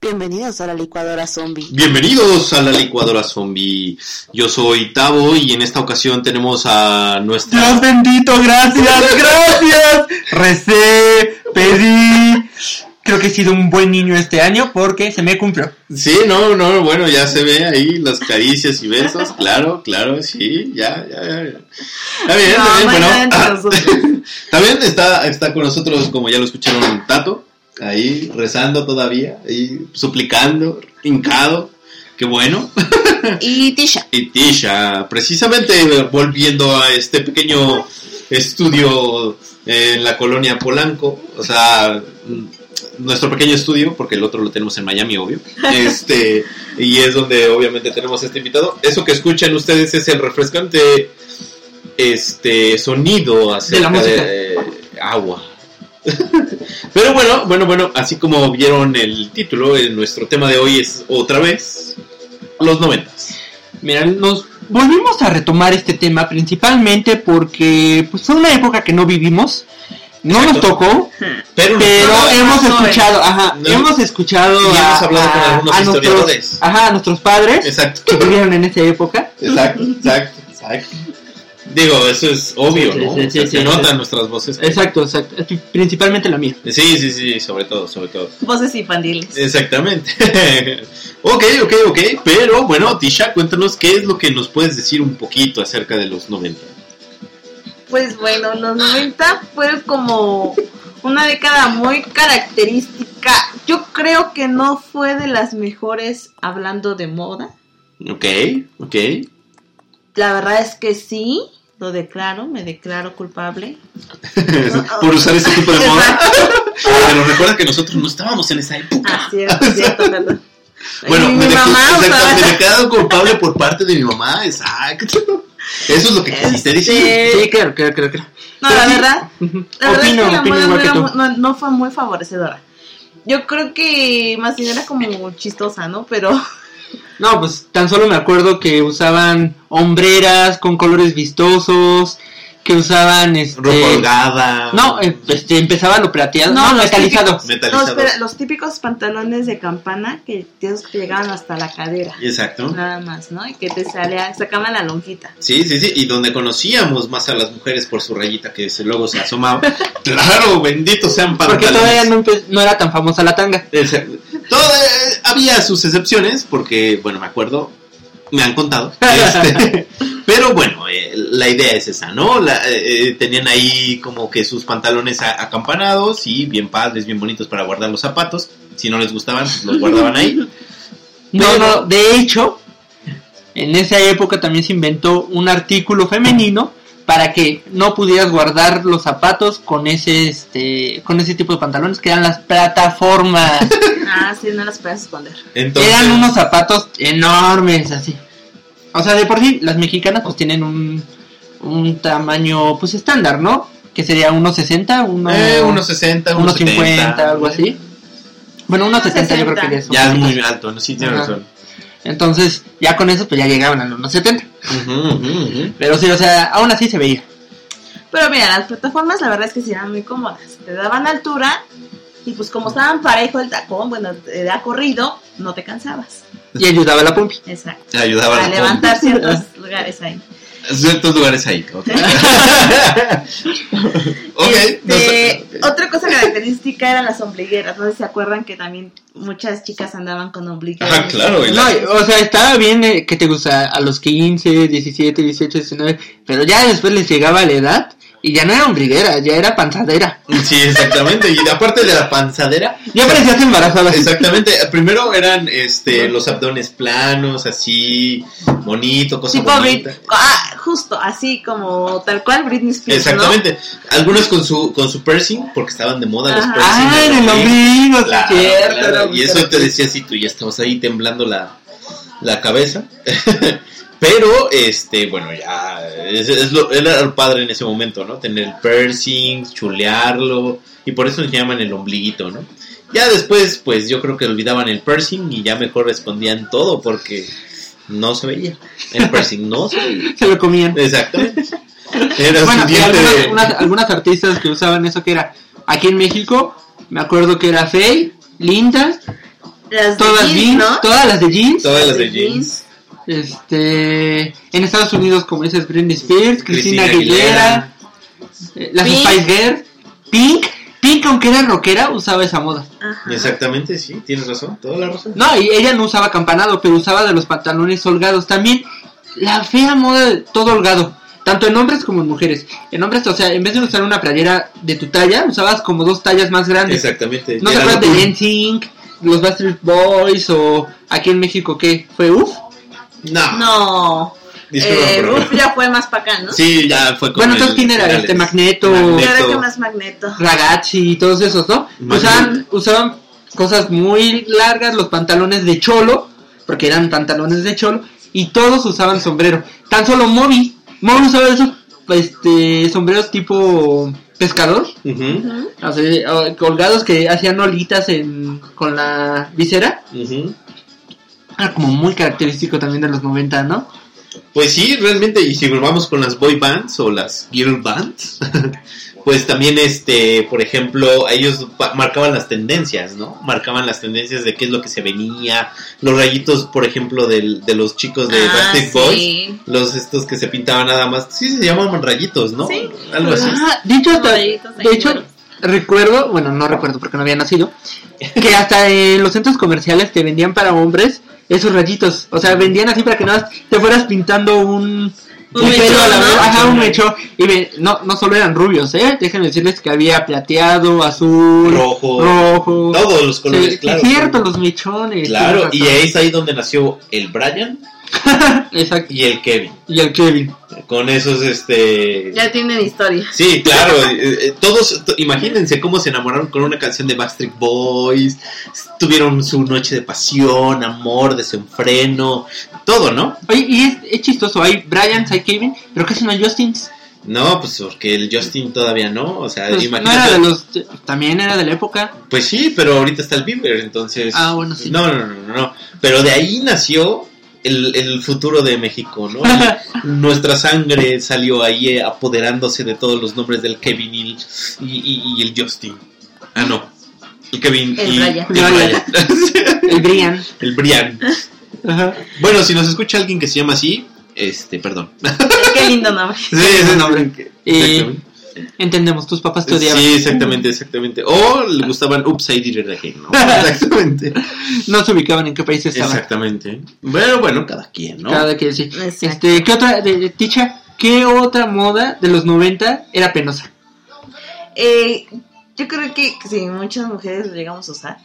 Bienvenidos a la licuadora zombie. Bienvenidos a la licuadora zombie. Yo soy Tavo y en esta ocasión tenemos a nuestra. Dios bendito, gracias, gracias. Recé, pedí. Creo que he sido un buen niño este año porque se me cumplió. Sí, no, no, bueno, ya se ve ahí las caricias y besos, claro, claro, sí, ya, ya, ya. ya. Está bien, está bien, bueno. También está, está con nosotros, como ya lo escucharon, Tato, ahí rezando todavía, ahí suplicando, hincado, qué bueno. Y Tisha. Y Tisha, precisamente volviendo a este pequeño estudio en la colonia Polanco, o sea, nuestro pequeño estudio, porque el otro lo tenemos en Miami, obvio. Este, y es donde obviamente tenemos este invitado. Eso que escuchan ustedes es el refrescante este sonido acerca De la música. de agua. Pero bueno, bueno, bueno, así como vieron el título, eh, nuestro tema de hoy es otra vez los noventas. Mira, nos volvimos a retomar este tema principalmente porque pues, fue una época que no vivimos. No nos tocó, Pero, pero no, hemos no, escuchado, ajá, no. hemos escuchado Y hemos a, hablado con algunos a nuestros, historiadores. ajá, a nuestros padres Exacto. que vivieron en esa época. Exacto, exacto, exacto. Digo, eso es obvio, Sí, ¿no? sí, O sea, sí, se sí, notan sí. nuestras voces. Exacto, exacto, principalmente la mía. Sí, sí, sí, sobre todo, sobre todo. Voces infantiles. Exactamente. ok, ok, ok. Pero bueno, Tisha, cuéntanos qué es lo que nos puedes decir un poquito acerca de los 90. Pues bueno, los 90 fueron como una década muy característica. Yo creo que no fue de las mejores hablando de moda. Ok, ok. La verdad es que sí, lo declaro, me declaro culpable. Por usar ese tipo de moda. Pero recuerda que nosotros no estábamos en esa época. Ah, cierto, cierto, perdón. Bueno, me, mi dejó- mamá usaba me esa- he declarado culpable por parte de mi mamá, exacto. Eso es lo que quisiste decir. Sí, claro, claro, claro. claro. No, la verdad, Ujú. La verdad Opino, es que la opino moda no, no- no fue muy favorecedora. Yo creo que más bien era como chistosa, ¿no? Pero No, pues tan solo me acuerdo que usaban hombreras con colores vistosos, que usaban este Ropa holgada. No, este, empezaba lo plateado, No, no, los metalizado. no, espera, los típicos pantalones de campana que, llegaban hasta la cadera. Exacto. Nada más, ¿no? Y que te salía, sacaban la lonjita. Sí, sí, sí, y donde conocíamos más a las mujeres por su rayita que luego se asomaba. claro, bendito sean Porque pantalones. todavía no, era tan famosa la tanga. Ese- todo, eh, había sus excepciones, porque, bueno, me acuerdo, me han contado. este, pero bueno, eh, la idea es esa, ¿no? La- eh, eh, tenían ahí como que sus pantalones acampanados y bien padres, bien bonitos para guardar los zapatos. Si no les gustaban, pues los guardaban ahí. No, no, de hecho, en esa época también se inventó un artículo femenino para que no pudieras guardar los zapatos con ese este con ese tipo de pantalones que eran las plataformas. Ah, sí, no las puedes esconder. Entonces, Eran unos zapatos enormes, así. O sea, de por sí, las mexicanas pues tienen un, un tamaño pues estándar, ¿no? Que sería unos 60, uno, eh, unos 60, unos unos 50, 70, algo así. Bueno, unos Unos 70 yo creo que 60. ya son. Ya es muy alto, ¿no? Sí, tiene Ajá. razón. Entonces, ya con eso pues ya llegaban a los unos 70. Ujú, ujú, ujú. Pero sí, o sea, aún así se veía. Pero mira, las plataformas la verdad es que sí eran muy cómodas. Te daban altura y pues como estaban parejo el tacón, bueno, te da corrido, no te cansabas. Y ayudaba a la pompi. Exacto. Ayudaba A a levantar ciertos lugares ahí. ciertos lugares ahí. Ok. Ok, Este, no sé. Otra cosa característica eran las ombligueras. No sé si se acuerdan que también muchas chicas andaban con ombligueras. Ajá, claro. y No, la- o sea, estaba bien eh, que te gusta a los 15, 17, 18, 19, pero ya después les llegaba la edad y ya no era ombliguera, ya era panzadera. Sí, exactamente. Y aparte de la panzadera, Ya parecías embarazada. exactamente. Primero eran este los abdones planos, así, bonito, cosa Tipo Brit ah, justo así como tal cual Britney Spears. ¿no? Exactamente. Algunos con su con su piercing, porque estaban de moda los Ajá. piercing. Ah, en el ombligo, sí, Claro, cierto. claro. era Y eso te decía si tú ya estabas ahí temblando la, la cabeza. Pero, este, bueno, ya, es, es lo, era el padre en ese momento, ¿no? Tener el piercing, chulearlo, y por eso nos llaman el ombliguito, ¿no? Ya después, pues yo creo que olvidaban el piercing y ya mejor respondían todo, porque no se veía. El piercing no se veía. Se lo comían. Exactamente. Era Bueno, su y diente algunas, de- unas- algunas artistas que usaban eso que era aquí en México, me acuerdo que era Faye, Linda, Las de todas jeans, jeans, ¿no? todas las de jeans. Todas las de jeans. Este, en Estados Unidos como dices Britney Spears, Cristina, Aguilera, eh, las Pink. Spice Girls, Pink, Pink aunque era rockera usaba esa moda. Ajá. Exactamente, sí, tienes razón, toda la razón. No, y ella no usaba campanado, pero usaba de los pantalones holgados. También la fea moda de todo holgado, tanto en hombres como en mujeres. En hombres, o sea, en vez de usar una playera de tu talla, usabas como dos tallas más grandes. Exactamente. ¿No te acuerdas de NSYNC, los Backstreet Boys o aquí en México qué? ¿Fue UF? No, No. disculpa, Eh, ya fue más para acá, ¿no? Sí, ya fue como. Bueno, entonces el ¿quién era? finales. Este Magneto, Magneto. Que más magneto. Ragazzi y todos esos, ¿no? Magneto. Usaban, usaban cosas muy largas, los pantalones de cholo, porque eran pantalones de cholo, y todos usaban sombrero. Tan solo Moby, Moby usaba esos este, sombreros tipo pescador, sea, o- colgados que hacían olitas en, con la visera. Era como muy característico también de los 90, ¿no? Pues sí, realmente, y si volvamos con las boy bands o las girl bands, pues también, este, por ejemplo, ellos marcaban las tendencias, ¿no? Marcaban las tendencias de qué es lo que se venía, los rayitos, por ejemplo, del- de los chicos de Ah, Backstreet Boys, sí. los estos que se pintaban nada más, sí se llamaban rayitos, ¿no? Sí. Algo así. Ah, de hecho, hasta, de recuerdo, bueno, no recuerdo porque no había nacido, que hasta en los centros comerciales te vendían para hombres esos rayitos. O sea, vendían así para que más te fueras pintando un, Un un pelo mechón, a la ¿no? vez. Ajá, un mechón. Y ve- no, no solo eran rubios, ¿eh? Déjenme decirles que había plateado, azul, Rojo, rojo. todos los colores, Sí, claro. Es cierto, los mechones. Claro, y es ahí donde nació el Brian Exacto. y el Kevin. Y el Kevin. Con esos, este... Ya tienen historia. Sí, claro, eh, eh, todos, to- imagínense cómo se enamoraron con una canción de Backstreet Boys, tuvieron su noche de pasión, amor, desenfreno, todo, ¿no? Oye, y es, es chistoso, hay Bryans, hay Kevin, pero casi no hay Justins. No, pues porque el Justin todavía no, o sea, Pues, no imagínate. era de los. También era de la época. Pues sí, pero ahorita está el Bieber, entonces... Ah, bueno, sí. No, no, no, no, no, pero de ahí nació el, el futuro de México, ¿no? Nuestra sangre salió ahí eh, apoderándose de todos los nombres del Kevin y, el- y, y- y el Justin. Ah, no. El Kevin El y Brian. el Brian. El Brian. el Brian. Ajá. Bueno, si nos escucha alguien que se llama así, este, perdón. Qué lindo nombre. Sí, ese nombre. Eh, entendemos, tus papás te odiaban. Sí, exactamente, exactamente. O le gustaban Did It Again, ¿no? Exactamente. No se ubicaban en qué país estaban. Exactamente. Bueno, bueno, cada quien, ¿no? Cada que sí. Exacto. Este, ¿qué otra, de, de- Ticha, qué otra moda de los 90 era penosa? Eh, yo creo que, que sí, muchas mujeres lo llegamos a usar.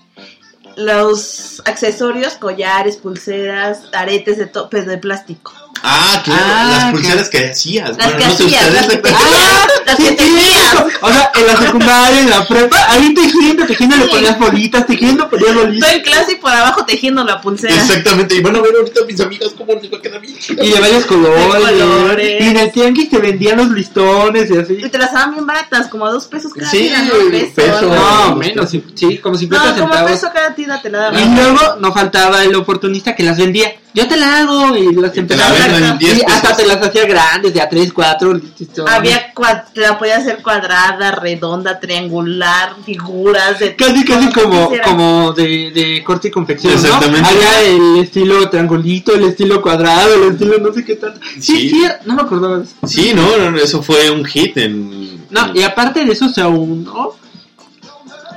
Los accesorios, collares, pulseras, aretes de topes de plástico. Ah, claro, Ah, las pulseras que hacías. Las bueno, que no sé hacías, ustedes. las que tejías, las que sí, tejías. O sea, en la secundaria, en la prepa, ahí tejiendo, tejiendo le Sí. ponías bolitas, tejiendo ponías bolitas. Estoy en clase y por abajo tejiendo la pulsera. Exactamente, y van a ver ahorita mis amigas cómo les va a quedar bien. Y de varios colores. De colores. Y en el tianguis te vendían los listones y así. Y te las daban bien baratas, como a dos pesos cada Sí, tira, ¿no? peso. algo No, menos, sí, sí, como 50 No, como centavos. peso cada tira te la Y daban. luego no faltaba el oportunista que las vendía. Yo te la hago y las empezaba la a venden en 10 Y hasta te las hacía grandes, de a 3, 4. Había te la podía hacer cuadrada, redonda, triangular, figuras de Casi, casi como, como de, de corte y confección, ¿no? Exactamente. Había el estilo triangulito, el estilo cuadrado, el estilo no sé qué tanto. Sí, Sí. sí, no me acordaba de eso. Sí, no, no, no, eso fue un hit en. No, y aparte de eso se aunó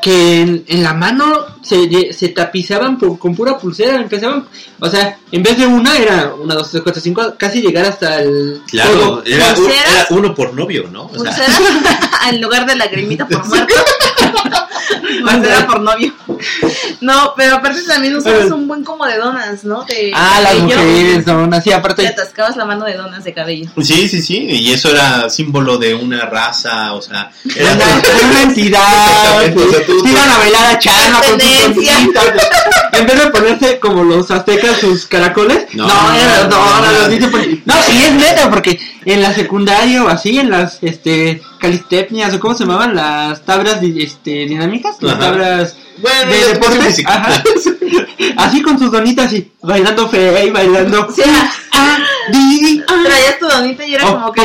que en, en la mano se, se tapizaban por- con pura pulsera, empezaban, o sea, en vez de una era una, dos, tres, cuatro, cinco, casi llegar hasta el Claro, era, uno por novio, ¿no? O sea, en lugar de lagrimita por muerto. Pulsera por novio. No, pero aparte también usabas un buen como de donas, ¿no? De Ah, las cabello. mujeres, son así, Te aparte. atascabas la mano de donas de cabello. sí, sí, sí, y eso era símbolo de una raza, o sea, era Una, una entidad, te iban a bailar a chana con sus. En vez de ponerse como los aztecas sus caracoles, No, no, era- no, no, no, no. no, sí es neta, porque en la secundaria o así, en las este calistepnias o cómo se llamaban las tablas este, dinámicas, las Ajá. tablas Bueno, de de deporte. deporte físico. Ajá. Así con sus donitas y bailando fe y bailando. Sea, Ah, di, ah. traías tu donita y era Oh, como que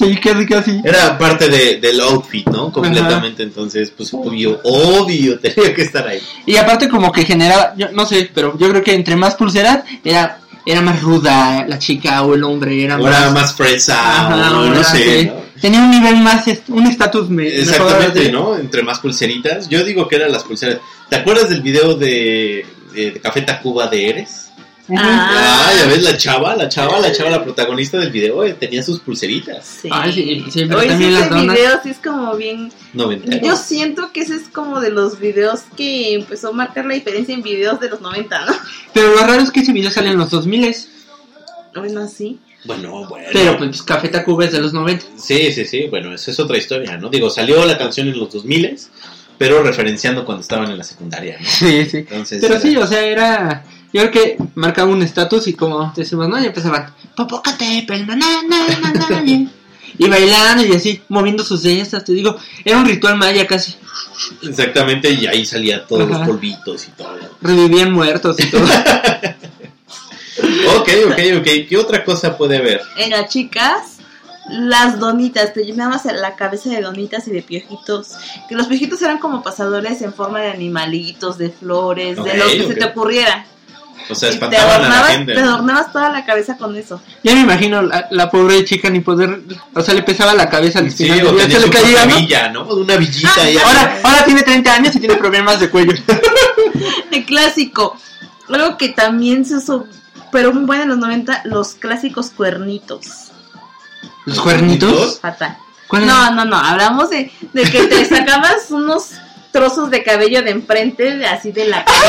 Sí, casi, casi. Era parte de, del outfit, ¿no? Completamente, entonces, pues obvio, obvio, tenía que estar ahí. Y aparte como que generaba, yo no sé, pero yo creo que entre más pulseras era era más ruda la chica o el hombre, era más... más fresa, Ajá, o no era sé. Tenía un nivel más, un estatus Exactamente. ¿no? Entre más pulseritas. Yo digo que eran las pulseras. ¿Te acuerdas del video de, de, de Café Tacuba de Eres? Ah. Ah, ya ves, la chava, la chava, la chava, la protagonista del video, eh, tenía sus pulseritas. Sí. Ay, sí, sí, pero sí, también ese las donas. video sí es como bien... Noventero. Yo siento que ese es como de los videos que empezó a marcar la diferencia en videos de los 90, ¿no? Pero lo raro es que ese video sale en los 2000 Bueno, sí. Bueno, bueno. pero pues Café Tacuba es de los 90. Sí, sí, sí, bueno, esa es otra historia, ¿no? Digo, salió la canción en los 2000 pero referenciando cuando estaban en la secundaria, ¿no? Sí, sí. Entonces, Pero era- sí, o sea, era. Yo creo que marcaba un estatus y como decimos, ¿no? Y empezaban. Popócate, pelma, na, na, na, na, na", Y bailando y así, moviendo sus cestas. Te digo, era un ritual maya casi. Exactamente, y ahí salía todos Ajá. los polvitos y todo. Revivían muertos y todo. Ok, ok, ok. ¿Qué otra cosa puede haber? Las chicas, las donitas, te llenabas la cabeza de donitas y de piojitos. Que los piojitos eran como pasadores en forma de animalitos, de flores, de lo que se te ocurriera. O sea, espantaban a la adornabas, gente. te adornabas toda la cabeza con eso. Ya me imagino la, la pobre chica ni poder. O sea, le pesaba la cabeza al Sí, final. o tenía se le caía, ¿no? villa, ¿no? Una villita Ah, ahí. Ahora, ahora tiene 30 años y tiene problemas de cuello. El clásico. Algo que también se usó, pero muy bueno en los 90, los clásicos cuernitos. ¿Los cuernitos? Fatal. ¿Cuál No, no, no, hablamos de, de que te sacabas unos trozos de cabello de enfrente, de así de la cabeza.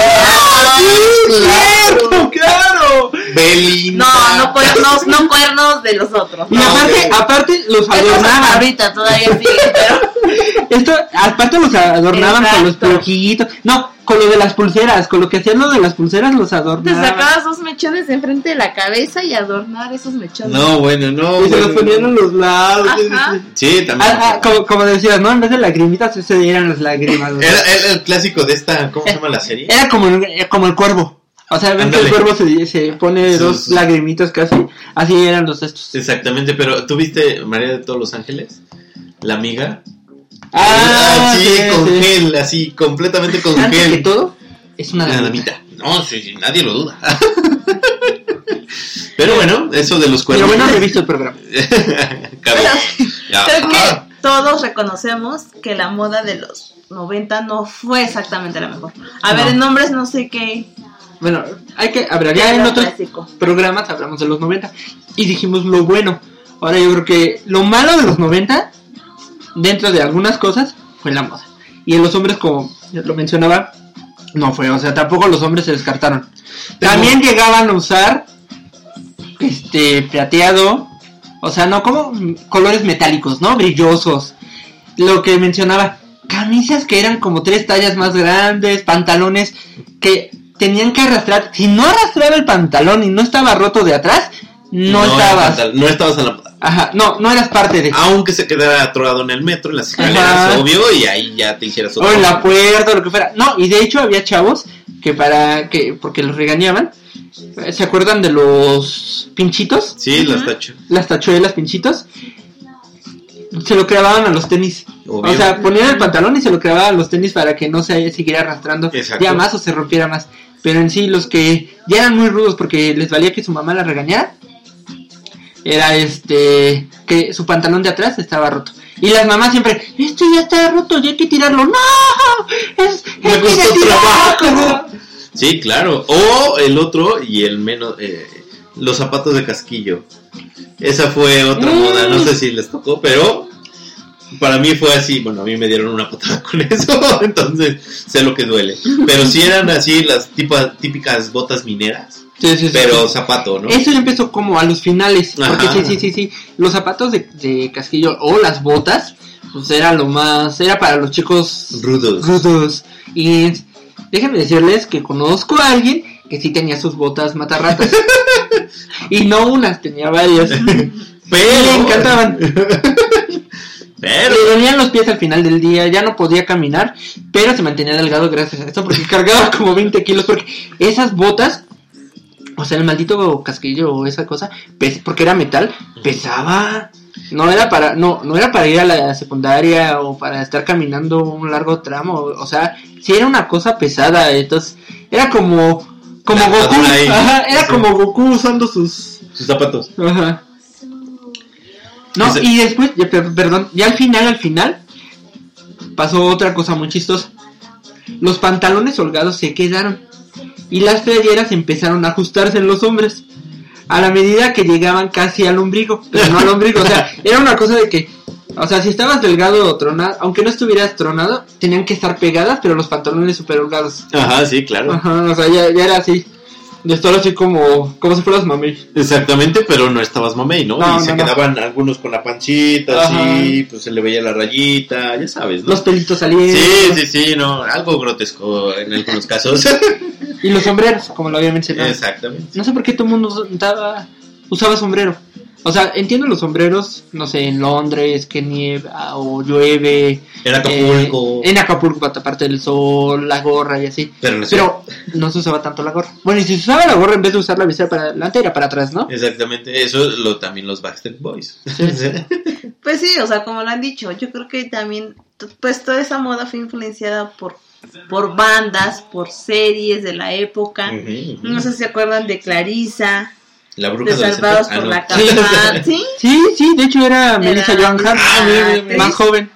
¡Claro! ¡Claro! Belinda. No, no cuernos, no cuernos de los otros. Y No. aparte, aparte los adornaban. ahorita todavía sigue, pero Esto, aparte los adornaban con los piojitos. No, con lo de las pulseras, con lo que hacían lo de las pulseras los te adornaban. sacabas dos mechones de enfrente de la cabeza y adornar esos mechones. No, bueno, no. Y se los bueno. ponían en los lados. Ajá. Sí, también. Ah, ah, como, como decías, ¿no? En vez de lagrimitas, ese eran las lágrimas. güey. Era, era el clásico de esta, ¿cómo se llama la serie? Era como, el- como el cuervo. O sea, ven que el cuervo se, se pone Sus- dos lagrimitas casi. Así eran los estos. Exactamente, pero ¿tú viste María de todos los ángeles? La amiga. Ah, sí, sí, con sí. gel, así, completamente con Antes que gel. todo, es una damita. No, sí, sí, nadie lo duda. Pero bueno, eso de los Pero cuernos. bueno, no he visto el programa. Cabe. Ya. Creo que Ah, todos reconocemos que la moda de los 90 no fue exactamente la mejor. A ver, en nombres no sé qué. Bueno, hay que, habrá ya en otros clásico. programas hablamos de los 90 y dijimos lo bueno. Ahora yo creo que lo malo de los 90, dentro de algunas cosas, fue la moda. Y en los hombres, como lo mencionaba, no fue. O sea, tampoco los hombres se descartaron. También llegaban a usar este plateado, o sea, no como colores metálicos, ¿no? Brillosos. Lo que mencionaba, camisas que eran como tres tallas más grandes, pantalones que tenían que arrastrar. Si no arrastraba el pantalón y no estaba roto de atrás, no, estabas. no estabas en la moda. Ajá, no, no eras parte de. Aunque se quedara atorado en el metro, en las escaleras, Ajá. obvio, y ahí ya te hicieras O en la puerta, o lo que fuera. No, y de hecho había chavos que para que, porque los regañaban, ¿se acuerdan de los pinchitos? Sí, las tacho. Las tachuelas, pinchitos. Se lo clavaban a los tenis. Obvio. O sea, ponían el pantalón y se lo clavaban a los tenis para que no se siguiera arrastrando Exacto. ya más o se rompiera más. Pero en sí, los que ya eran muy rudos porque les valía que su mamá la regañara, era este, que su pantalón de atrás estaba roto. Y las mamás siempre, esto ya está roto, ya hay que tirarlo. ¡No! Es, Me es costó se tiró". trabajo. Sí, claro. O el otro y el menos, eh, los zapatos de casquillo. Esa fue otra Mm. moda, no sé si les tocó, pero para mí fue así. Bueno, a mí me dieron una patada con eso, entonces sé lo que duele. Pero si eran así las tipa- típicas botas mineras, Sí, sí, sí. pero zapato, ¿no? Eso ya empezó como a los finales. Porque sí, sí, sí, sí. Los zapatos de, de casquillo o las botas, pues era lo más. Era para los chicos Rudos. rudos. Y déjenme decirles que conozco a alguien que sí tenía sus botas matarratas. y no unas, tenía varias. Pero le encantaban. Pero, Le dolían los pies al final del día, ya no podía caminar, pero se mantenía delgado gracias a esto porque cargaba como 20 kilos, porque esas botas, o sea, el maldito casquillo o esa cosa, pes- porque era metal, pesaba. No era para, no, no era para ir a la secundaria o para estar caminando un largo tramo, o sea, sí era una cosa pesada, entonces era como, como La Goku, ajá, era Sí. como Goku usando sus, sus zapatos. Ajá. No, Ese- y después, ya, perdón, ya al final, al final, pasó otra cosa muy chistosa. Los pantalones holgados se quedaron y las playeras empezaron a ajustarse en los hombres a la medida que llegaban casi al ombligo, pero no al ombligo, o sea, era una cosa de que, o sea, si estabas delgado o tronado, aunque no estuvieras tronado, tenían que estar pegadas, pero los pantalones super holgados. Ajá, sí, claro. Ajá, o sea, ya, ya era así, de estar así como, como si fueras mami. Exactamente, pero no estabas mamey, ¿no? No, y se no, quedaban algunos con la pancita, Ajá. así, pues se le veía la rayita, ya sabes, ¿no? Los pelitos salían. Sí, sí, sí, no, algo grotesco en algunos casos. Y los sombreros, como lo había mencionado. Exactamente. No sé por qué todo el mundo usaba, usaba sombrero. O sea, entiendo los sombreros, no sé, en Londres, que nieva o llueve. En Acapulco. eh, en Acapulco para taparte del sol, la gorra y así. Pero no sé. Pero no se usaba tanto la gorra. Bueno, y si se usaba la gorra en vez de usar la visera para adelante, era para atrás, ¿no? Exactamente, eso lo también los Backstreet Boys. Pues sí, o sea, como lo han dicho, yo creo que también, pues toda esa moda fue influenciada por, por bandas, por series de la época. No sé si se acuerdan de Clarisa, La bruja de Ah, por no. la Campana, ¿sí? Sí, sí, de hecho era Melissa Joan Hart, Ah, más sí. joven.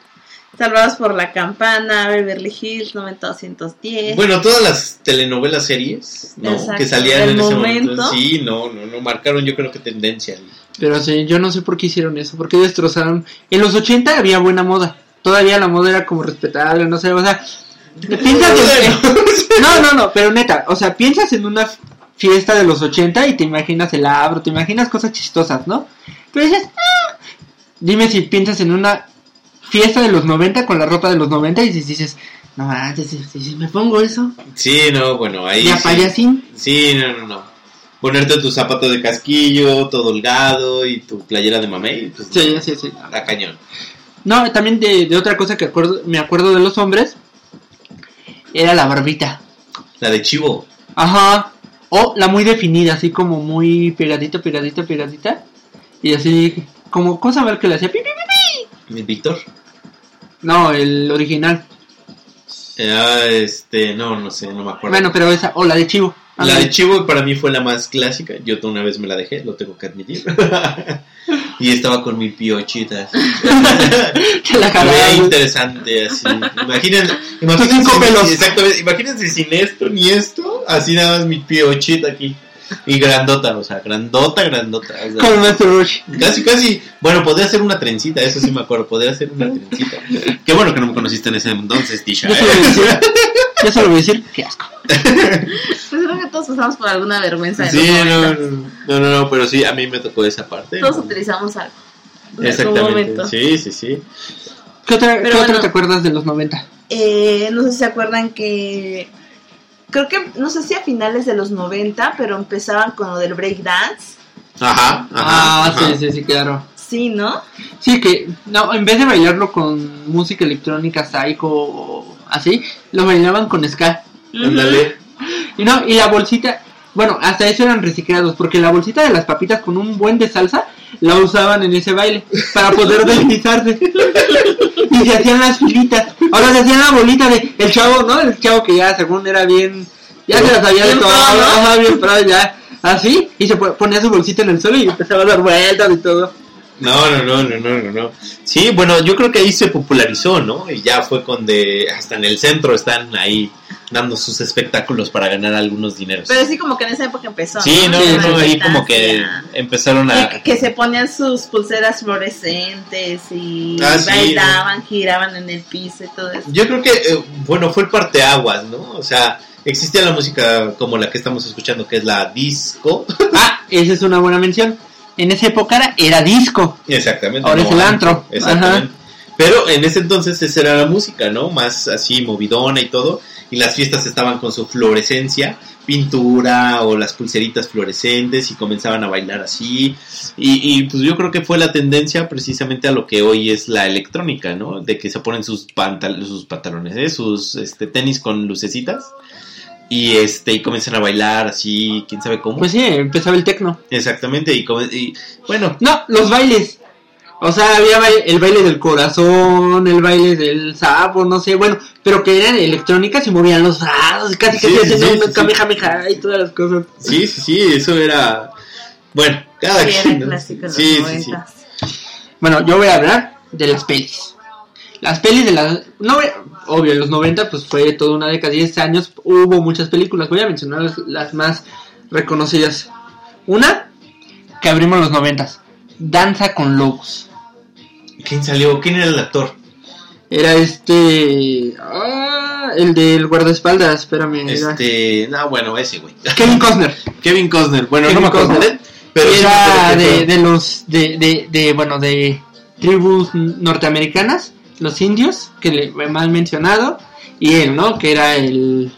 Salvados por la Campana, Beverly Hills 90210. Bueno, todas las telenovelas series, ¿no? Exacto, Que salían en ese momento. momento. Sí, no, no, no, marcaron yo creo que tendencia. Pero sí, yo no sé por qué hicieron eso, por qué destrozaron. En los 80 había buena moda. Todavía la moda era como respetable, no sé, o sea, piensas en- No, no, no, pero neta, o sea, piensas en una fiesta de los 80 y te imaginas el abro, te imaginas cosas chistosas, ¿no? Pero dices, "Ah". dime si piensas en una fiesta de los 90 con la ropa de los 90 y dices, no si, me pongo eso, Sí, no, bueno, ahí. y a sí. payasín. Sí, no, no, no. Ponerte tus zapatos de casquillo, todo holgado y tu playera de mamey, pues Sí, sí, sí. a cañón. No, también de, de otra cosa que acuerdo, me acuerdo de los hombres, era la barbita. La de chivo. Ajá. O la muy definida, así como muy pegadita, pegadita, pegadita. Y así, como cosa ver que le hacía pi, pi, pi, pi. Mi Víctor. No, el original. Ah, este, no, no sé, no me acuerdo. Bueno, pero esa, o la de Chivo. La de Chivo para mí fue la más clásica. Yo una vez me la dejé, lo tengo que admitir. y estaba con mi piochita. la interesante, así. Imaginen, imagínense, pelos. Exactamente, imagínense sin esto ni esto, así nada más mi piochita aquí. Y grandota, o sea, grandota, grandota. o sea, Con Master Rush. Casi, casi. Bueno, podría hacer una trencita, eso sí me acuerdo. Podría hacer una trencita. Qué bueno que no me conociste en ese entonces, Tisha. yo solo voy a decir, qué asco. Pues creo que todos pasamos por alguna vergüenza. en Sí, no, no, no, no, pero sí, a mí me tocó esa parte. Todos utilizamos algo. Exactamente. momento. Sí, sí, sí. ¿Qué otra, qué otra te acuerdas de los 90? Eh, no sé si se acuerdan que. Creo que, no sé si a finales de los 90, pero empezaban con lo del breakdance. Ajá, ajá. Ah, ajá. sí, sí, sí, claro. Sí, ¿no? Sí, que no, en vez de bailarlo con música electrónica, psycho o así, lo bailaban con ska. Ándale. Y no, y la bolsita, bueno, hasta eso eran reciclados, porque la bolsita de las papitas con un buen de salsa la usaban en ese baile para poder deslizarse. y se hacían las filitas. Ahora se hacían la bolita de el chavo, ¿no? El chavo que ya según era bien, ya se la sabía de todo, ¿no? bien ya. Así, y se po- ponía su bolsita en el suelo y empezaba a dar vueltas y todo. No, no, no, no, no, no, no. Sí, bueno, yo creo que ahí se popularizó, ¿no? Y ya fue con de hasta en el centro están ahí dando sus espectáculos para ganar algunos dineros. Pero sí, como que en esa época empezó. Sí, no, no, ahí como que empezaron a Que, que se ponían sus pulseras fluorescentes y Ah, sí. bailaban, giraban en el piso y todo eso. Yo creo que, eh, bueno, fue el parteaguas, ¿no? O sea, existía la música como la que estamos escuchando, que es la disco. Ah, esa es una buena mención. En esa época era, disco. Exactamente. Ahora es el antro. Exactamente. Pero en ese entonces esa era la música, ¿no? Más así movidona y todo. y las fiestas estaban con su fluorescencia, pintura o las pulseritas fluorescentes y comenzaban a bailar así. Y, y, pues yo creo que fue la tendencia precisamente a lo que hoy es la electrónica, ¿no? De que se ponen sus, pantal sus pantalones, ¿eh? sus este, tenis con lucecitas y este y comienzan a bailar así, quién sabe cómo. Pues sí, empezaba el tecno. Exactamente, y, y bueno. No, los bailes. O sea, había el baile del corazón, el baile del sapo, no sé, bueno, pero que eran electrónicas y movían los brazos, casi que sí, sí, sí, un kamehameha y todas las cosas. Sí, sí, sí, eso era. Bueno, cada sí, quien. Era clásico sí, sí, sí. Bueno, yo voy a hablar de las pelis. Las pelis de las... No, obvio, en los 90 pues fue toda una década, 10 años, hubo muchas películas. Voy a mencionar las, las más reconocidas. Una, que abrimos los 90 Danza con Lobos. ¿Quién salió? ¿Quién era el actor? Era este... Ah, el del guardaespaldas, espérame. Este... No, bueno, ese güey. Kevin Costner. Kevin Costner. Bueno, Kevin no me acuerdo Costner. Pero era de, de, los... De, de, de, bueno, de tribus norteamericanas los indios, que le mal mencionado, y él, ¿no? Que era el,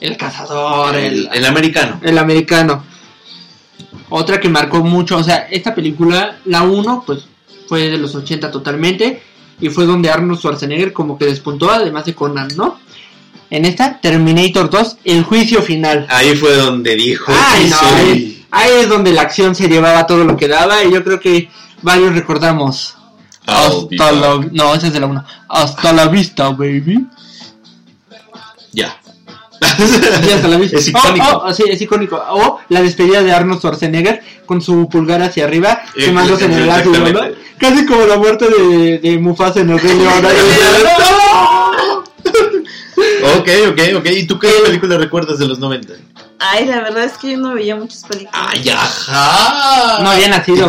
el cazador, el, el, americano. El americano. Otra que marcó mucho, o sea, esta película, la 1, pues fue de los 80 totalmente, y fue donde Arnold Schwarzenegger como que despuntó, además de Conan, ¿no? En esta, Terminator 2, el juicio final. Ahí fue donde dijo. Ay, no, ahí, ahí es donde la acción se llevaba todo lo que daba, y yo creo que varios recordamos hasta la, no, ese es de la 1. Hasta la vista, baby. Ya. Sí, hasta la vista. Es icónico. Oh, oh, sí, es icónico. O la despedida de Arnold Schwarzenegger con su pulgar hacia arriba, quemándose en el ¿no? Casi como la muerte de, de Mufasa en el Rey León. ok, ok, ok. ¿Y tú qué película recuerdas de los 90? Ay, la verdad es que yo no veía muchas películas. Ay, ajá. No había nacido.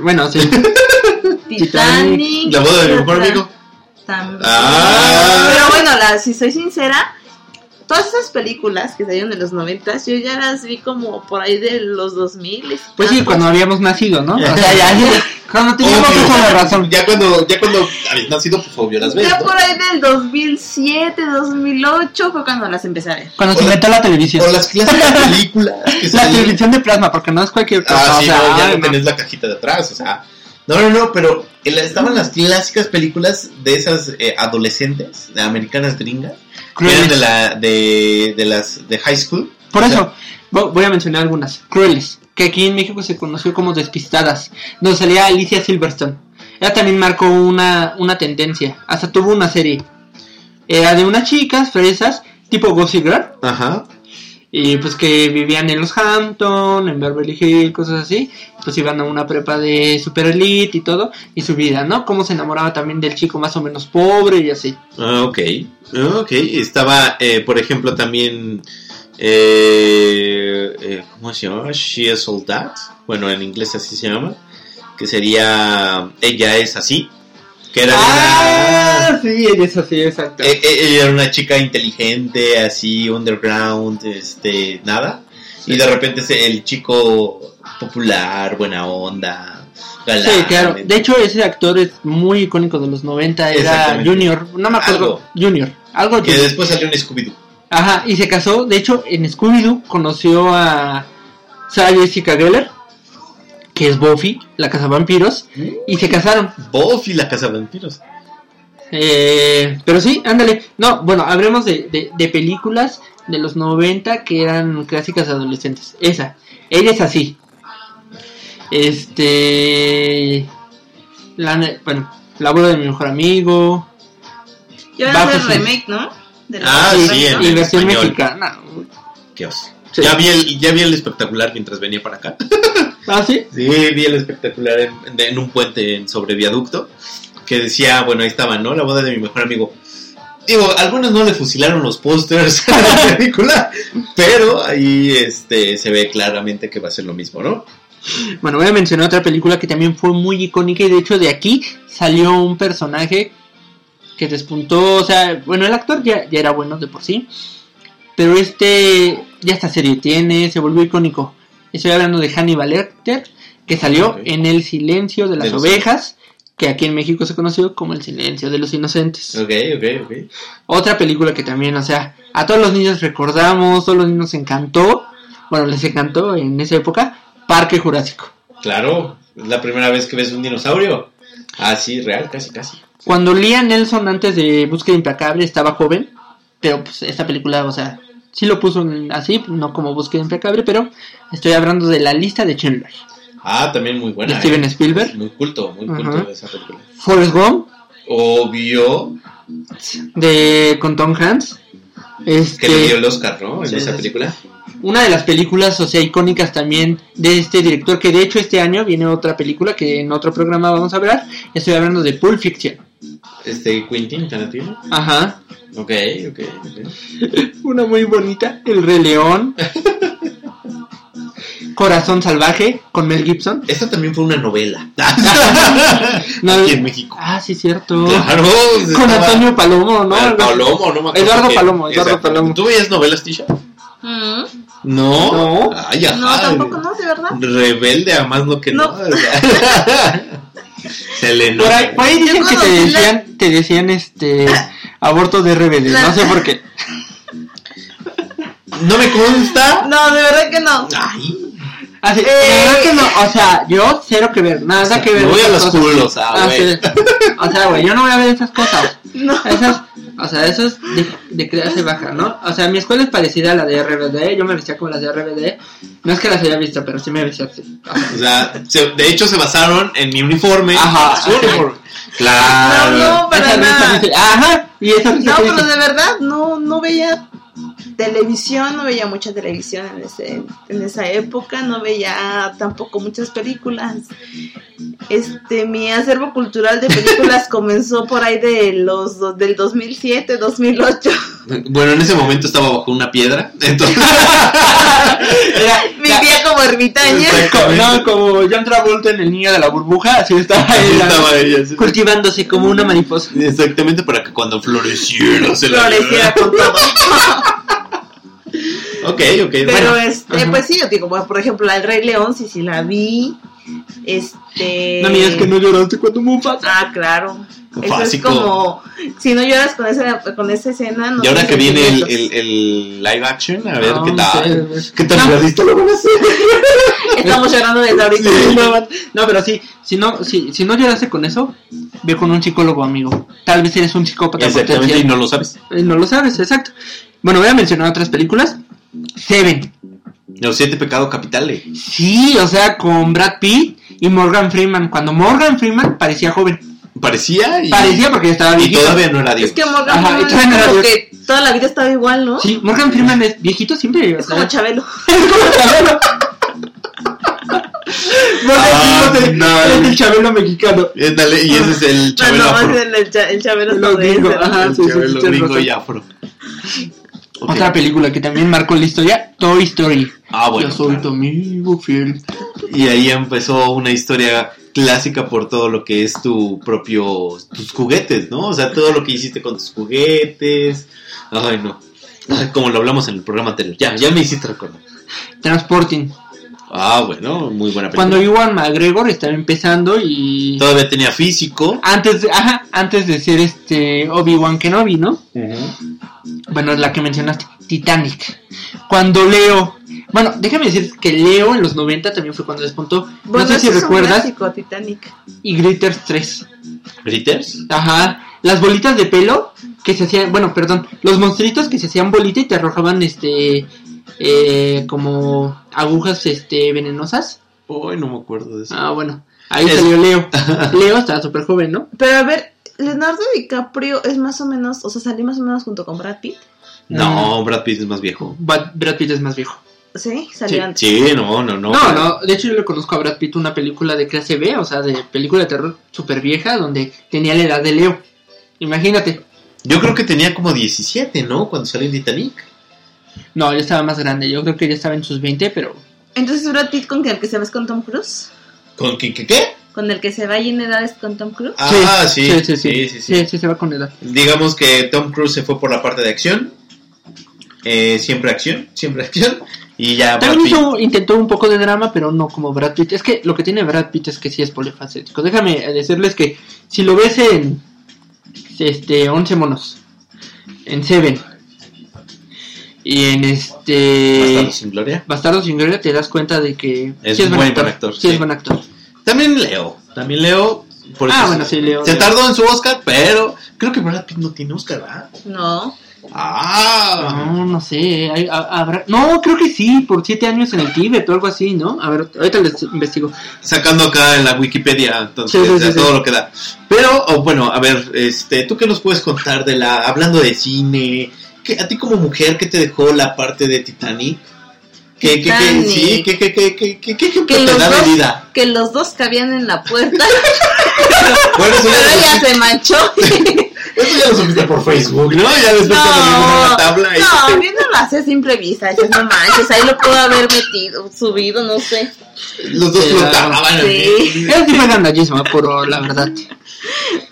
Bueno, sí. Titanic. La boda de mi mejor amigo. También. Ah. Pero bueno, la, si soy sincera, todas esas películas que salieron de los 90 yo ya las vi como por ahí de los 2000. Pues sí, cuando habíamos nacido, ¿no? O sea, ya, ya cuando teníamos toda la razón. Ya cuando, ya cuando habías nacido, pues obvio las ves. Ya ¿no? por ahí del 2007, 2008 fue cuando las empecé a ver. Cuando O se la- inventó la televisión. O las clásicas películas La televisión de plasma, porque no es cualquier cosa. Ah, o sí, sea, no, ya no no. tenés la cajita de atrás, o sea. No, no, no, pero estaban las clásicas películas de esas eh, adolescentes, de americanas gringas, que eran de, la, de, de las de high school. Por O eso, vo- voy a mencionar algunas. Crueles, que aquí en México se conoció como Despistadas, donde salía Alicia Silverstone. Ella también marcó una, una tendencia, hasta tuvo una serie. Era de unas chicas fresas, tipo Gossip Girl, Ajá. Y pues que vivían en los Hampton, en Beverly Hills, cosas así. Pues iban a una prepa de super elite y todo, y su vida, ¿no? Cómo se enamoraba también del chico más o menos pobre y así. Ah, ok. Ah, Ok. Estaba, eh, por ejemplo, también. Eh, eh, ¿Cómo se llama? She is all that. Bueno, en inglés así se llama. Que sería. Ella es así. Que era. Ah, sí, eso sí, exacto. Eh, eh, ella era una chica inteligente, así, underground, este, nada. Y de repente el chico popular, buena onda, galán. Sí, claro. De hecho, ese actor es muy icónico de los 90. Era. Junior. No me acuerdo. Algo. Junior. Algo Que Junior. después salió en Scooby-Doo. Ajá, y se casó. De hecho, en Scooby-Doo conoció a Sarah Jessica Geller, que es Buffy, la cazavampiros, y se casaron. Buffy la casa de vampiros. Eh, pero sí, ándale. No, bueno, hablemos de, de, de películas de los 90 que eran clásicas adolescentes. Esa. Ella es así. Este. La, bueno, la boda de mi mejor amigo. Y ahora Bajo es el sus- remake, ¿no? De la Ah, sí, en- y versión mexicana. Sí. Ya, vi el, ya vi el espectacular mientras venía para acá. Ah, sí. Sí, vi el espectacular en, un puente en- sobre viaducto. Que decía, bueno, ahí estaba, ¿no? La boda de mi mejor amigo. Digo, algunos no le fusilaron los pósters a la película, pero ahí este, se ve claramente que va a ser lo mismo, ¿no? Bueno, voy a mencionar otra película que también fue muy icónica y de hecho de aquí salió un personaje que despuntó, o sea, bueno, el actor ya, ya era bueno de por sí, pero este ya esta serie tiene, se volvió icónico. Estoy hablando de Hannibal Lecter, que salió en El silencio de las De ovejas que aquí en México se conoció como El Silencio de los Inocentes. Ok, ok, ok. Otra película que también, o sea, a todos los niños recordamos, todos los niños nos encantó, bueno, les encantó en esa época, Parque Jurásico. Claro, es la primera vez que ves un dinosaurio. Ah, sí, real, casi, casi. Cuando Liam Nelson antes de Búsqueda Implacable estaba joven, pero pues esta película, o sea, sí lo puso en- así, no como Búsqueda Implacable, pero estoy hablando de la lista de Schindler. Ah, también muy buena. De Steven ¿eh? Spielberg. Muy culto, muy culto Ajá. esa película. Forrest Gump, Obvio de, con Tom Hanks. que le dio Este, el Oscar, ¿no? En Sí, esa película. una de las películas, o sea, icónicas también de este director, que de hecho este año viene otra película que en otro programa vamos a hablar. Estoy hablando de Pulp Fiction. Este, Quentin Tarantino. Ajá. Ok, ok, ok. Una muy bonita, El Rey León. Corazón Salvaje con Mel Gibson. Esta también fue una novela. No, Aquí en México. Ah, sí, cierto. Claro. Con estaba- Antonio Palomo, ¿no? Palomo, no me acuerdo. Eduardo Palomo, Eduardo Exacto. Palomo. ¿Tú veías novelas, Tisha? Mm. No. No. Ay, ajá. No, tampoco, no, de verdad. Rebelde a más lo que no. Se le Por ahí, por ahí dicen que te la- decían, te decían este aborto de RBD, La- no sé por qué. No me consta. No, de verdad que no. Ay. Así, Eh. que no, o sea, yo cero que ver, nada que ver. Me voy a los cosas. culos, ah, güey. sí. O sea, güey, yo no voy a ver esas cosas. No. Esas, o sea, eso es de, de clase baja, ¿no? O sea, mi escuela es parecida a la de RBD, yo me vestía como las de RBD. No es que las haya visto, pero sí me vestía así. O sea, se- de hecho se basaron en mi uniforme. Ajá. Su uniforme. Claro. No, no, para nada. dice, ajá, y esa risa No, pero de verdad no, no veía televisión, no veía mucha televisión en, ese, en esa época, no veía tampoco muchas películas. Este, mi acervo cultural de películas comenzó por ahí de los do- del 2007, 2008. Bueno, en ese momento estaba bajo una piedra. Entonces. era- Vivía como ermitaña. No, como John Travolta en El Niño de la Burbuja, así estaba Ahí ella, estaba ella. sí. cultivándose como una mariposa. Exactamente para que cuando floreciera se la Floreciera con todo. Ok, ok. Pero bueno. este, Ajá. pues sí, yo digo, bueno, por ejemplo, El Rey León, sí, sí la vi. Este. No me digas que no lloraste cuando Mufasa. Ah, claro. Eso es como. Si no lloras con esa, con esa escena. No Y ahora que viene el, el, el live action, a ver No, qué tal. no sé. ¿Qué tan No. realista lo van a hacer? Estamos llorando desde ahorita. Sí, no, pero sí, si no, si, si no lloraste con eso, ve con un psicólogo, amigo. Tal vez eres un psicópata Exactamente, y no lo sabes. Eh, No lo sabes, exacto. Bueno, voy a mencionar otras películas. Seven. Los siete pecados capitales. Sí, o sea, con Brad Pitt y Morgan Freeman. Cuando Morgan Freeman parecía joven. Parecía y, Parecía porque estaba y viejito. todavía no era Dios. Es que Morgan Ajá, Freeman y es era como Dios. que toda la vida estaba igual, ¿no? Sí, Morgan Freeman es viejito siempre. Es como Chabelo. es como Chabelo. Morgan Ah, Freeman es el- no. es el Chabelo mexicano. Eh, dale, y ese es el Chabelo no, afro. es el, el, cha- el Chabelo Lo estadounidense. gringo, ajá. el sí, sí, Chabelo gringo y afro. Otra película que también marcó la historia, Toy Story. Ah, bueno. Yo soy claro. tu amigo fiel. Y ahí empezó una historia clásica por todo lo que es tu propio, tus juguetes, ¿no? O sea, todo lo que hiciste con tus juguetes. Ay, no. Ay, como lo hablamos en el programa anterior. Ya, ya me hiciste recordar. Transporting. Ah, bueno, muy buena película. Cuando Iwan McGregor estaba empezando y Todavía tenía físico. antes de, ajá, antes de ser este Obi-Wan Kenobi, ¿no? Bueno, es la que mencionaste, Titanic. Cuando Leo, bueno, déjame decir que Leo en los 90 también fue cuando despuntó. Bueno, no sé si recuerdas clásico, Titanic. y Gritters 3. ¿Gritters? Ajá, las bolitas de pelo que se hacían, bueno, perdón, los monstruitos que se hacían bolita y te arrojaban este eh, como agujas este venenosas. Ay, no me acuerdo de eso. Ah, bueno, ahí Es- salió Leo. Leo estaba súper joven, ¿no? Pero a ver, Leonardo DiCaprio es más o menos, o sea, salió más o menos junto con Brad Pitt. No, Brad Pitt es más viejo. Brad, Brad Pitt es más viejo. Sí, salió antes. Sí, no, no, no. No, no, de hecho yo le conozco a Brad Pitt una película de clase B, o sea, de película de terror súper vieja, donde tenía la edad de Leo. Imagínate. Yo creo que tenía como 17, ¿no? Cuando salió en Titanic. No, yo estaba más grande, yo creo que ya estaba en sus 20, pero... Entonces Brad Pitt con el que se va es con Tom Cruise. ¿Con qué? qué, qué? Con el que se va y en edad es con Tom Cruise. Ah, sí. sí, sí, sí, sí, sí, sí, sí, se va con edad. Digamos que Tom Cruise se fue por la parte de acción. Eh, siempre acción, siempre acción. Y ya Brad También Pitt- hizo, intentó un poco de drama, pero no como Brad Pitt. Es que lo que tiene Brad Pitt es que sí es polifacético. Déjame decirles que si lo ves en este 11 monos, en Seven y en este Bastardos sin Gloria. Bastardo sin Gloria, te das cuenta de que Es sí un buen actor, Sí, sí. es buen actor. También Leo. También Leo. Por Ah, bueno, se- sí, Leo, Se Leo. tardó en su Oscar, pero creo que Brad Pitt no tiene Oscar, ¿verdad? No. Ah. No, no sé. hay- ha- habrá- No, creo que sí, por siete años en el Tíbet o algo así, ¿no? A ver, ahorita les investigo. Sacando acá en la Wikipedia, entonces, Sí, sí, sí, todo sí. lo que da. Pero, oh, bueno, a ver, este, ¿tú qué nos puedes contar de la, hablando de cine, ¿qué- a ti como mujer, qué te dejó la parte de Titanic? ¿Qué, qué, qué, sí, qué, qué, qué, qué, qué, Que te da dos, vida? que los dos cabían en la puerta, Bueno, eso pero ya, lo ella se manchó. eso ya lo supiste por Facebook, ¿no? Ya después No, la tabla y- no, viéndolo así a simple vista, dices, no manches, ahí lo puedo haber metido, subido, no sé. los dos Sí, flotaban. sí. Eso sí fue gandallismo, por la verdad.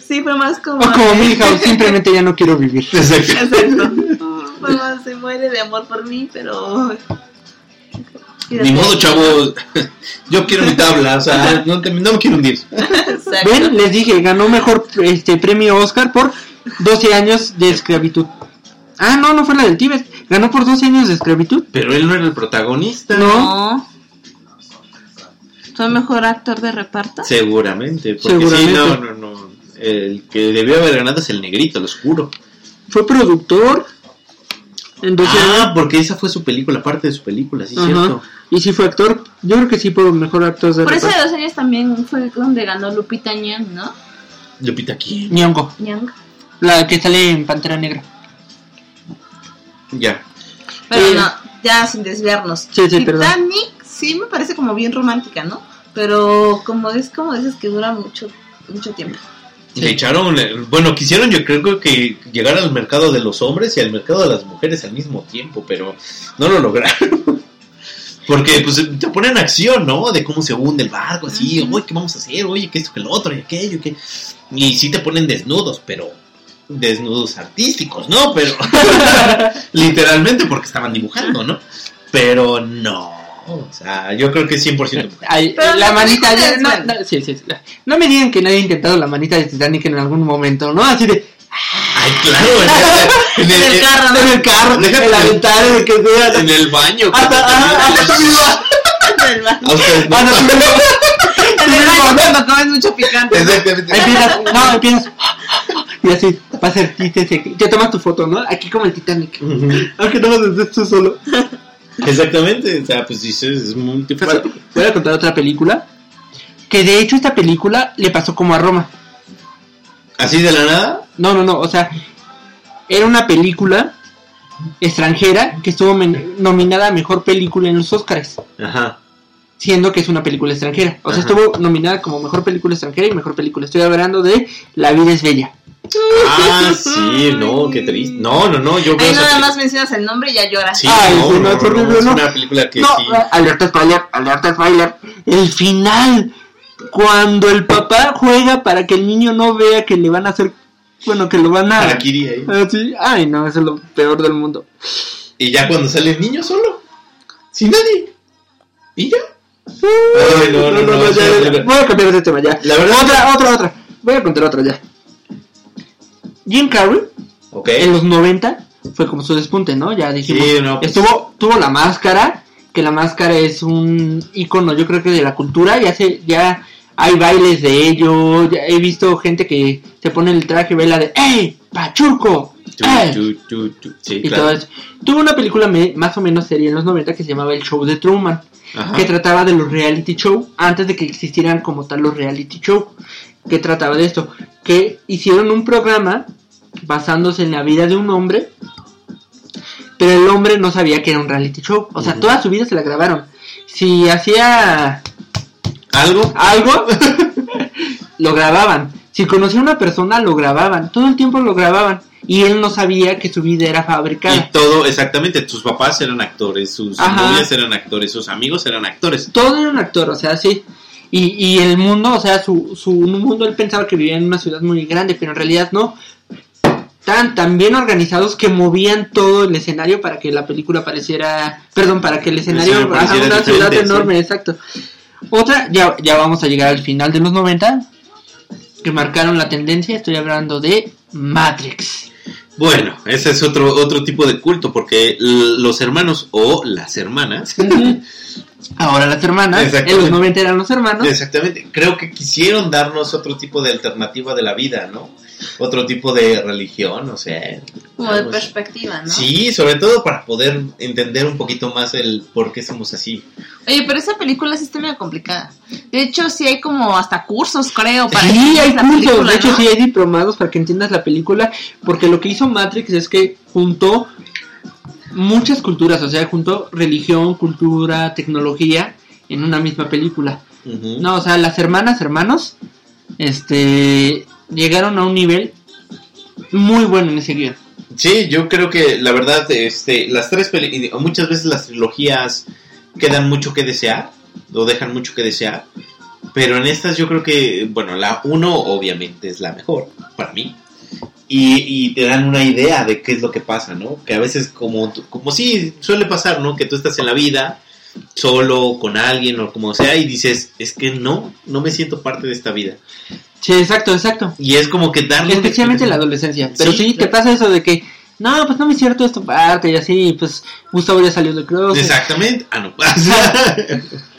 Sí, fue más como... O como Milhouse, simplemente ya no quiero vivir. Exacto. Exacto. Más, se muere de amor por mí, pero... Ni modo, chavo. Yo quiero mi tabla, o sea, no, te- no me quiero hundir. Exacto. Ven, les dije, ganó mejor este premio Oscar por 12 años de esclavitud. Ah, no, no fue la del Tíbet. Ganó por 12 años de esclavitud. Pero él no era el protagonista. No. ¿Fue mejor actor de reparto? Seguramente, porque sí, Seguramente. no, no, no. El que debió haber ganado es el negrito, lo juro. Fue productor. En 12 Ah, porque esa fue su película, parte de su película, sí, Ajá. cierto. Y sí fue actor. Yo creo que sí por mejor actor de Por eso de dos años también fue donde ganó Lupita Nyong, ¿no? Lupita aquí. Nyong'o, Nyong. la que sale en Pantera Negra. Ya. Pero Sí. no, ya sin desviarnos. Sí, sí, perdón. Titanic sí me parece como bien romántica, ¿no? Pero como es como dices que dura mucho mucho tiempo. Le echaron, bueno, quisieron yo creo que llegar al mercado de los hombres y al mercado de las mujeres al mismo tiempo, pero no lo lograron. Porque pues te ponen acción, ¿no? De cómo se hunde el barco, así, oye, ¿qué vamos a hacer? Oye, que esto, que lo otro, y aquello, que... Y sí te ponen desnudos, pero desnudos artísticos, ¿no? Pero literalmente porque estaban dibujando, ¿no? Pero no, o sea, yo creo que 100% mujer. Ay, Pero la no, manita. no, ya- no, no, no, sí, sí, sí. No me digan que nadie ha intentado la manita de Titanic en algún momento, ¿no? Así de. Ay, claro, en el, En el carro, ¿no? En el carro, Déjate en la de- ventana, en el que sea. en el baño. Hasta, ajá, hasta no. Ah, no. En el baño cuando comes mucho picante. ¿no? Exactamente. Empiezas, no, empiezas. Y así, va a ser Te tomas tu foto, ¿no? Aquí como el Titanic. Aunque no lo desde tú solo. Exactamente, o sea, pues dices, es multifacético. Voy a contar otra película. Que de hecho esta película le pasó como a Roma. Así de la nada, No, no, no, o sea, era una película extranjera que estuvo nominada a mejor película en los Oscars, ajá. siendo que es una película extranjera. O sea, Ajá. estuvo nominada como mejor película extranjera y mejor película. Estoy hablando de La vida es bella. Ah, sí, no, qué triste. No, no, no, yo veo Ahí nada más mencionas el nombre y ya lloras. Sí, Ay, no, no, no, es no, es una película que no, sí. eh, alerta spoiler, alerta spoiler. El final, cuando el papá juega para que el niño no vea que le van a hacer, bueno, que lo van a... Harakiri ahí. Ah, sí. Ay, no, eso es lo peor del mundo. Y ya cuando sale el niño solo, sin nadie. ¿Y ya? Ay, no, no, no. Voy a cambiar de tema ya. La verdad- Otra, otra, otra. Voy a contar otra ya. Jim Carrey, Ok. en los 90, fue como su despunte, ¿no? Ya dijimos. Sí, no, pues- Estuvo, tuvo la máscara, que la máscara es un icono, yo creo que de la cultura. Ya se, ya hay bailes de ello. Ya he visto gente que se pone el traje y baila de ¡Ey! ¡Pachurco! Y todo eso. Tuvo una película me- más o menos seria en los 90 que se llamaba El Show de Truman, Ajá. que trataba de los reality show antes de que existieran como tal los reality show. Que trataba de esto, que hicieron un programa basándose en la vida de un hombre, pero el hombre no sabía que era un reality show. O sea, toda su vida se la grabaron. Si hacía ¿Algo? algo, lo grababan. Si conocía a una persona, lo grababan. Todo el tiempo lo grababan. Y él no sabía que su vida era fabricada. Y todo, exactamente, tus papás eran actores, sus Ajá. novias eran actores, sus amigos eran actores. todo era un actor, o sea, sí. Y, y el mundo, o sea, su, su mundo, él pensaba que vivía en una ciudad muy grande, pero en realidad no. tan, tan bien organizados que movían todo el escenario para que la película pareciera, perdón, para que el escenario pareciera una ciudad enorme, exacto. Otra, ya, ya vamos a llegar al final de los 90, que marcaron la tendencia, estoy hablando de Matrix. Bueno, ese es otro, otro tipo de culto, porque los hermanos o las hermanas, Ahora las hermanas, en Exactamente. los 90 eran los hermanos. exactamente, creo que quisieron darnos otro tipo de alternativa de la vida, ¿no? Otro tipo de religión, o sea. Como de perspectiva, ¿no? Sí, sobre todo para poder entender un poquito más el por qué somos así. Oye, pero esa película sí está medio complicada. De hecho, sí hay como hasta cursos, creo, para Sí, hay la cursos, película, de hecho ¿no? sí hay diplomados para que entiendas la película, porque lo que hizo Matrix es que juntó muchas culturas, o sea, juntó religión, cultura, tecnología en una misma película. No, o sea, las hermanas, hermanos, este, llegaron a un nivel muy bueno en ese guion. Sí, yo creo que la verdad, este, las tres peli- muchas veces las trilogías quedan mucho que desear, o dejan mucho que desear, pero en estas yo creo que, bueno, la uno obviamente es la mejor, para mí, y, y te dan una idea de qué es lo que pasa, ¿no? Que a veces como, como sí suele pasar, ¿no? Que tú estás en la vida solo, con alguien o como sea, y dices, es que no, no me siento parte de esta vida. Sí, exacto, exacto. Y es como que darle... Especialmente en la adolescencia. Pero sí, Sí, te pasa eso de que, no, pues no me cierto esto parte y así, pues Gustavo ya salió de Cross. Exactamente. Ah, no.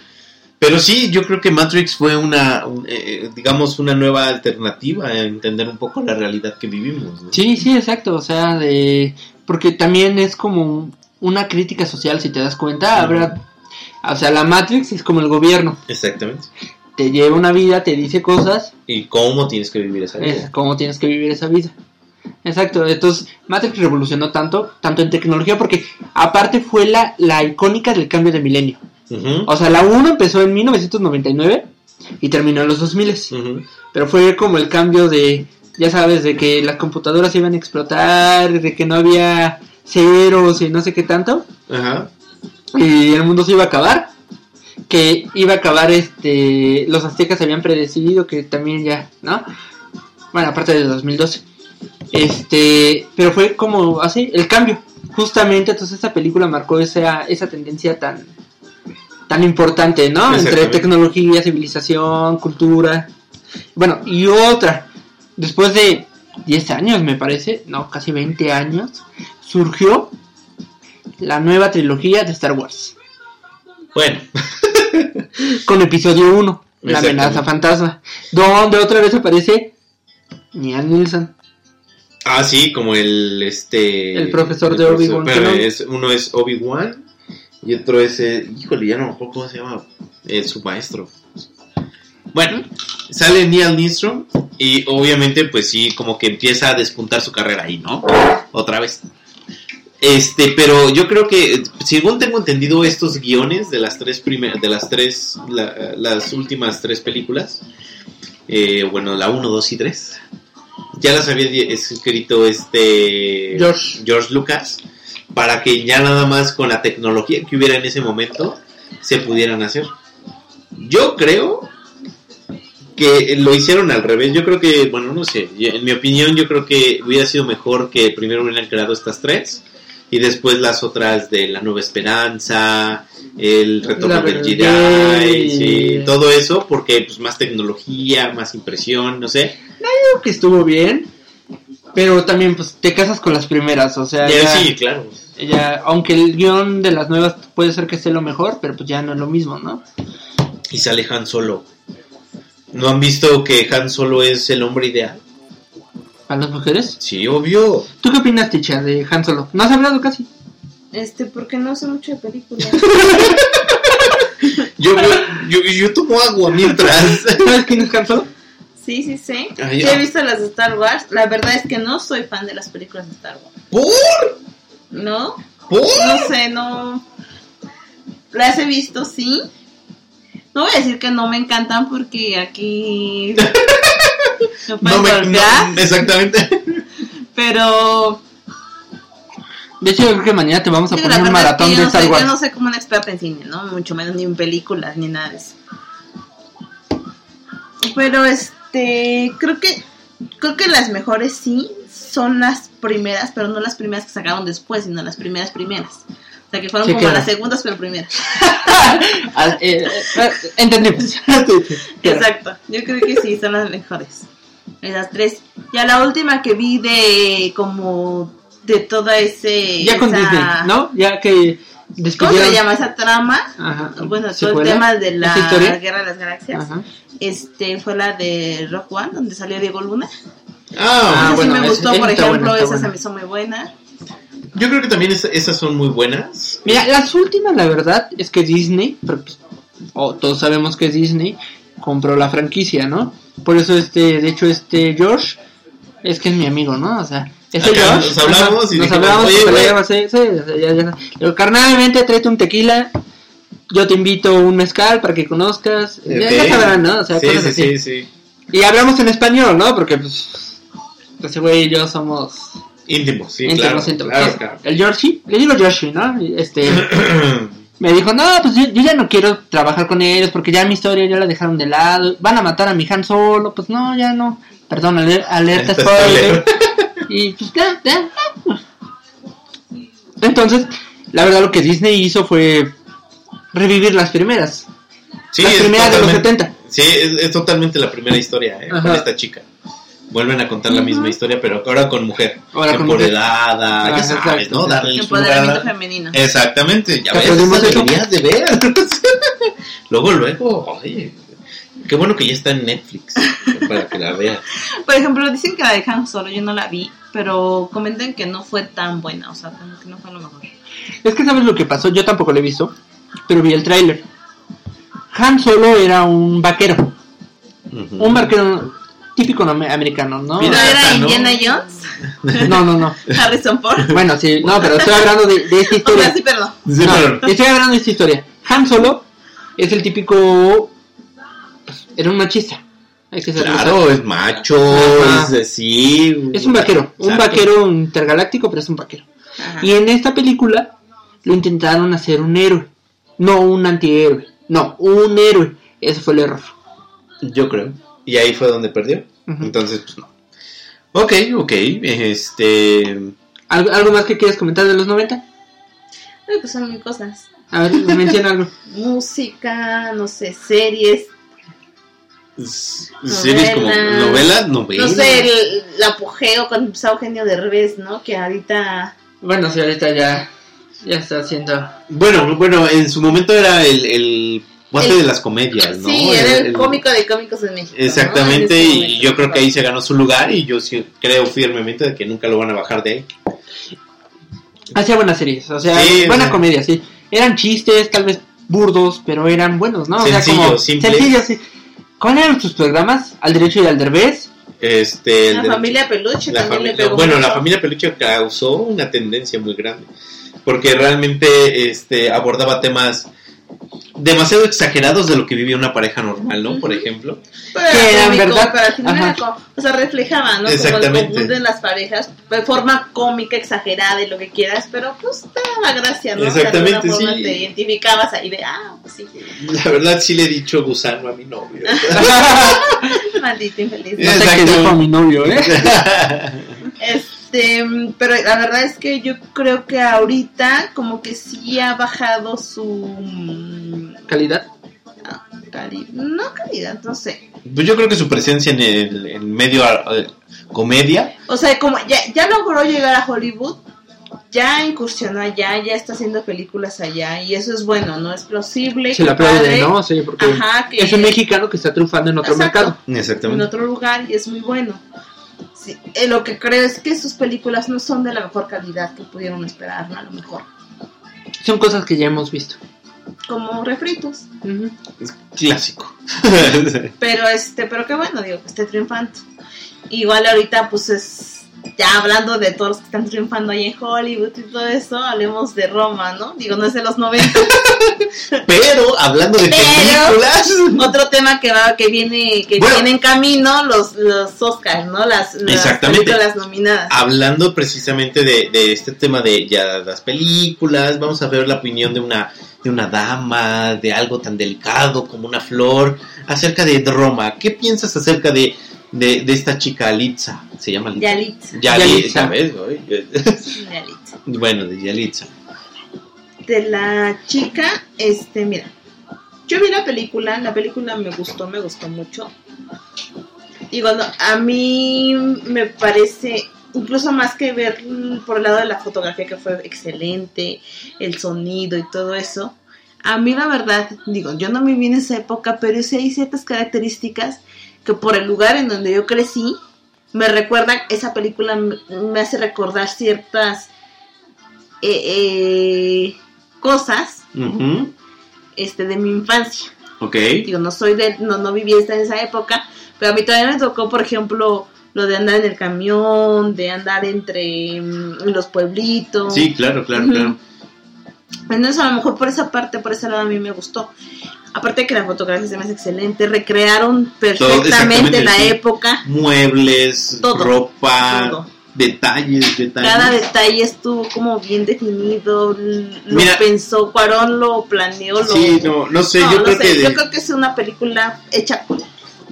Pero sí, yo creo que Matrix fue una, un- eh, digamos, una nueva alternativa a entender un poco la realidad que vivimos. ¿no? Sí, sí, exacto, o sea, de porque también es como una crítica social, si te das cuenta, habrá o sea, la Matrix es como el gobierno, Exactamente. te lleva una vida, te dice cosas, ¿Y cómo tienes que vivir esa es vida? cómo tienes que vivir esa vida. Exacto, entonces Matrix revolucionó tanto, tanto en tecnología, porque aparte fue la, la icónica del cambio de milenio. O sea, la 1 empezó en 1999 y terminó en los 2000. ujú. Pero fue como el cambio de, ya sabes, de que las computadoras iban a explotar, de que no había ceros y no sé qué tanto, Ajá. y el mundo se iba a acabar. Que iba a acabar, este, los aztecas habían predecido que también ya, ¿no? Bueno, aparte de 2012. Este, pero fue como así, el cambio. Justamente, entonces esta película marcó esa, esa tendencia tan, tan importante, ¿no? Entre tecnología, civilización, cultura. Bueno, y otra, después de 10 años, me parece, no, casi 20 años, surgió la nueva trilogía de Star Wars. Bueno, Con episodio 1, La amenaza fantasma. Donde otra vez aparece Ian Nilsson. ah, sí, como el, este... El profesor el de Obi-Wan uno es Obi-Wan y otro es, eh, híjole, ya no me acuerdo cómo se llama, eh, su maestro. Bueno, sale Neil Nistrom y obviamente pues sí, como que empieza a despuntar su carrera ahí, ¿no? Otra vez. Este, pero yo creo que, según tengo entendido, estos guiones de las tres primeras, de las tres, la- las últimas tres películas, eh, bueno, la 1, 2 y 3, ya las había escrito este George. George Lucas para que ya nada más con la tecnología que hubiera en ese momento se pudieran hacer. Yo creo que lo hicieron al revés. Yo creo que, bueno, no sé, en mi opinión yo creo que hubiera sido mejor que primero hubieran creado estas tres y después las otras de La Nueva Esperanza, El Retorno del. Jedi, sí, todo eso, porque pues más tecnología, más impresión, no sé. Creo que estuvo bien. Pero también, pues, te casas con las primeras, o sea, Ya, ya- sí, claro. Ya- aunque el guion de las nuevas puede ser que esté lo mejor, pero pues ya no es lo mismo, ¿no? Y sale Han Solo. ¿No han visto que Han Solo es el hombre ideal? ¿Para las mujeres? Sí, obvio. ¿Tú qué opinas, Ticha, de Han Solo? ¿No has hablado casi? Este, porque no sé mucho de películas. Yo, yo, yo, yo tomo agua mientras. ¿Sabes quién es Han Solo? Sí, sí, sí. Ay, Sí ah. he visto las de Star Wars. La verdad es que no soy fan de las películas de Star Wars. ¿Por? ¿No? ¿Por? No sé, no. Las he visto, sí. No voy a decir que no me encantan porque aquí. No me, no, exactamente. pero. De hecho, yo creo que mañana te vamos a poner un verdad es que maratón de no Star soy- Wars. Yo no sé como una experta en cine, ¿no? Mucho menos ni en películas ni nada de eso. Pero este. Creo que. Creo que las mejores sí son las primeras, pero no las primeras que sacaron después, sino las primeras primeras. O sea, que fueron Sí, como claro. las segundas, pero primeras. Ah, eh, eh, entendimos. Exacto. Yo creo que sí, son las mejores. Esas tres. Ya la última que vi de como de toda ese Ya con esa- Disney, ¿no? Ya que ¿Cómo se llama esa trama? Ajá. Bueno, todo el tema de la. Guerra de las Galaxias. Ajá. Este fue la de Rock One, donde salió Diego Luna. Ah, esa bueno, sí me gustó, por ejemplo, buena, esa se me hizo muy buena. yo creo que también es- esas son muy buenas. Mira, las últimas, la verdad, es que Disney, pero, oh, todos sabemos que Disney compró la franquicia, ¿no? Por eso, este, de hecho, este George, es que es mi amigo, ¿no? O sea, ese Acá George. nos hablamos ajá, y nos dijimos, hablamos, "Oye, pero güey". ya va a ser- sí, Le digo, carnalmente, tráete un tequila, yo te invito un mezcal para que conozcas, ya, ya sabrán, ¿no? O sea, sí, cosas sí, así. sí, sí. Y hablamos en español, ¿no? Porque, pues, ese güey y yo somos Íntimo, sí, íntimos, claro, íntimos. claro. El Georgie, le digo Georgie, ¿no? Este... me dijo, no, pues yo, yo ya no quiero trabajar con ellos porque ya mi historia ya la dejaron de lado, van a matar a mi Han solo, pues no, ya no, perdón, aler- alerta Alerta spoiler. Y pues ya, ya. Entonces, la verdad lo que Disney hizo fue revivir las primeras, Sí, las primeras de los totalmente- 70. Sí, es, es totalmente la primera historia eh, con esta chica. Vuelven a contar la misma historia, pero ahora con mujer. Ahora con mujer. ya sabes, exacto, ¿no? sí. Darle su Empoderamiento lugar. femenino. Exactamente, ya ves, deberías de ver. luego, luego, oye, qué bueno que ya está en Netflix para que la veas. Por ejemplo, dicen que la de Han Solo yo no la vi, pero comentan que no fue tan buena, o sea, como que no fue lo mejor. Es que sabes lo que pasó, yo tampoco lo he visto, pero vi el tráiler. Han Solo era un vaquero, un vaquero típico no- americano, ¿no? ¿No era ¿no? Indiana Jones? No, no, no. Harrison Ford. Bueno, sí, no, pero estoy hablando de, de esta O historia. sea, sí, perdón. Sí, No, estoy hablando de esta historia. Han Solo es el típico. pues, era un machista. Hay que ser Claro, es macho, Ajá. es así. Es un vaquero, un Exacto. vaquero intergaláctico, pero es un vaquero. Ajá. Y en esta película lo intentaron hacer un héroe, no un antihéroe, no, un héroe. Ese fue el error. Yo creo. Y ahí fue donde perdió. Entonces, pues no. Ok, ok. Este. ¿Algo, algo más que quieras comentar de los 90? Ay, pues son mil cosas. A ver, menciona algo. Música, no sé, series. s- Series como Novelas. novelas, novelas. No sé, el, el apogeo cuando empezó Eugenio Derbez, ¿no? Que ahorita... Bueno, sí, ahorita ya, ya está haciendo. Bueno, bueno, en su momento era el, el guate El- de las comedias, ¿no? Sí, era el, cómico de cómicos en México. ¿no? Exactamente, En ese y momento. yo creo que ahí se ganó su lugar y yo sí creo firmemente de que nunca lo van a bajar de ahí. Hacía buenas series, o sea, Sí, buena comedia, sí. Eran chistes, tal vez burdos, pero eran buenos, ¿no? O sea, Sencillos, como simples. sencillos, sí. ¿Cuáles eran tus programas? Al derecho y al derbez. Este, el La de- familia Peluche la le pegó bueno, mucho. la familia Peluche causó una tendencia muy grande porque realmente este abordaba temas demasiado exagerados de lo que vivía una pareja normal, ¿no? Por ejemplo. Pero que era eran, cómico, ¿verdad? o sea, reflejaba, ¿no? Como el Exactamente. común de las parejas, de forma cómica, exagerada y lo que quieras, pero pues te daba gracia, ¿no? Exactamente, de alguna forma sí. te identificabas ahí de, ah, pues sí, La verdad sí le he dicho gusano a mi novio. maldito infeliz. No sé Exacto. qué dijo mi novio, ¿eh? Este, pero la verdad es que yo creo que ahorita como que sí ha bajado su mm, Calidad. cali- no calidad, no sé. pues yo creo que su presencia en el en medio eh, comedia O sea, como ya, ya logró llegar a Hollywood, ya incursionó allá, ya está haciendo películas allá y eso es bueno, ¿no? Es plausible. Se le qué aplaude, ¿no? Sí, porque Ajá, que es un mexicano que está triunfando en otro Exacto. mercado. en exactamente otro lugar y es muy bueno. Sí, eh, lo que creo es que sus películas no son de la mejor calidad que pudieron esperar, ¿no? A lo mejor. Son cosas que ya hemos visto. Como refritos. Es clásico Pero este, pero qué bueno, digo, que esté triunfando. Igual ahorita, pues es. Ya hablando de todos los que están triunfando ahí en Hollywood y todo eso, hablemos de Roma, ¿no? Digo, no es de los 90. pero hablando de películas Otro tema que va, que viene, que Bueno. viene en camino, los, los Oscars, ¿no? Las, las Exactamente. películas nominadas. hablando precisamente de, de este tema de ya las películas, vamos a ver la opinión de una de una dama, de algo tan delicado como una flor, acerca de Roma. ¿Qué piensas acerca de, de, de esta chica Litza, se llama Litza. Yalitza. Yalitza, Yalitza. ¿ves, güey? Yalitza. Bueno, de Yalitza. De la chica, este, mira. Yo vi la película, la película me gustó, me gustó mucho. Digo, no, a mí me parece, incluso más que ver por el lado de la fotografía que fue excelente, el sonido y todo eso, a mí la verdad, digo, yo no me vi en esa época, pero sí hay ciertas características que por el lugar en donde yo crecí, me recuerdan, esa película me, hace recordar ciertas eh, eh, cosas este, de mi infancia. Ok. Digo, no soy de, no, no viví en esa época, pero a mí todavía me tocó, por ejemplo, lo de andar en el camión, de andar entre mm, los pueblitos. Sí, claro, claro, Ujú. claro. Entonces, a lo mejor por esa parte, por ese lado, a mí me gustó. Aparte de que la fotografía se me hace excelente, recrearon perfectamente la sí. época. Muebles, Todo, ropa, todo. detalles, detalles. Cada detalle estuvo como bien definido, lo Mira. pensó, Cuarón lo planeó, lo... Sí, no, no sé, No, yo no creo sé, que de- yo creo que es una película hecha,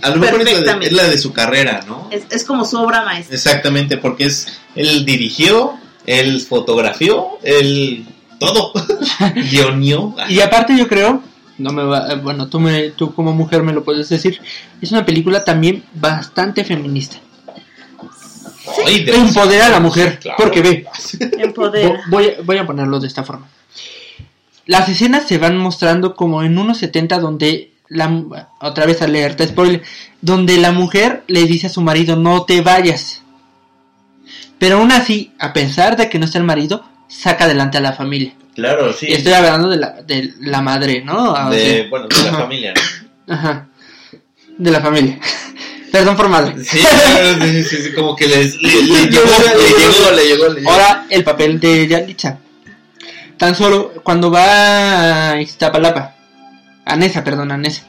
a lo mejor es la, de, perfectamente. es la de su carrera, ¿no? es, es como su obra maestra. Exactamente, porque es él dirigió, él fotografió, él todo guionió. Y aparte yo creo, no me va, eh, bueno, tú, me, tú como mujer me lo puedes decir, es una película también bastante feminista. De- Empodera a la mujer, Claro. porque ve, Empodera. vo- voy, a- voy a ponerlo de esta forma. Las escenas se van mostrando como en unos 70 donde la otra vez alerta spoiler, donde la mujer le dice a su marido no te vayas. Pero aún así, a pesar de que no está el marido, saca adelante a la familia. Claro, sí. Y estoy hablando de la, de la madre, ¿no? O de, bueno, de la familia, ¿no? Ajá. De la familia. Perdón por madre. Sí, claro, sí, sí, sí, como que les, le, le llegó, le llegó, le llegó, le llegó. Ahora el papel de Yalitza. Tan solo cuando va a Iztapalapa. A Nesa, perdón, a Nesa.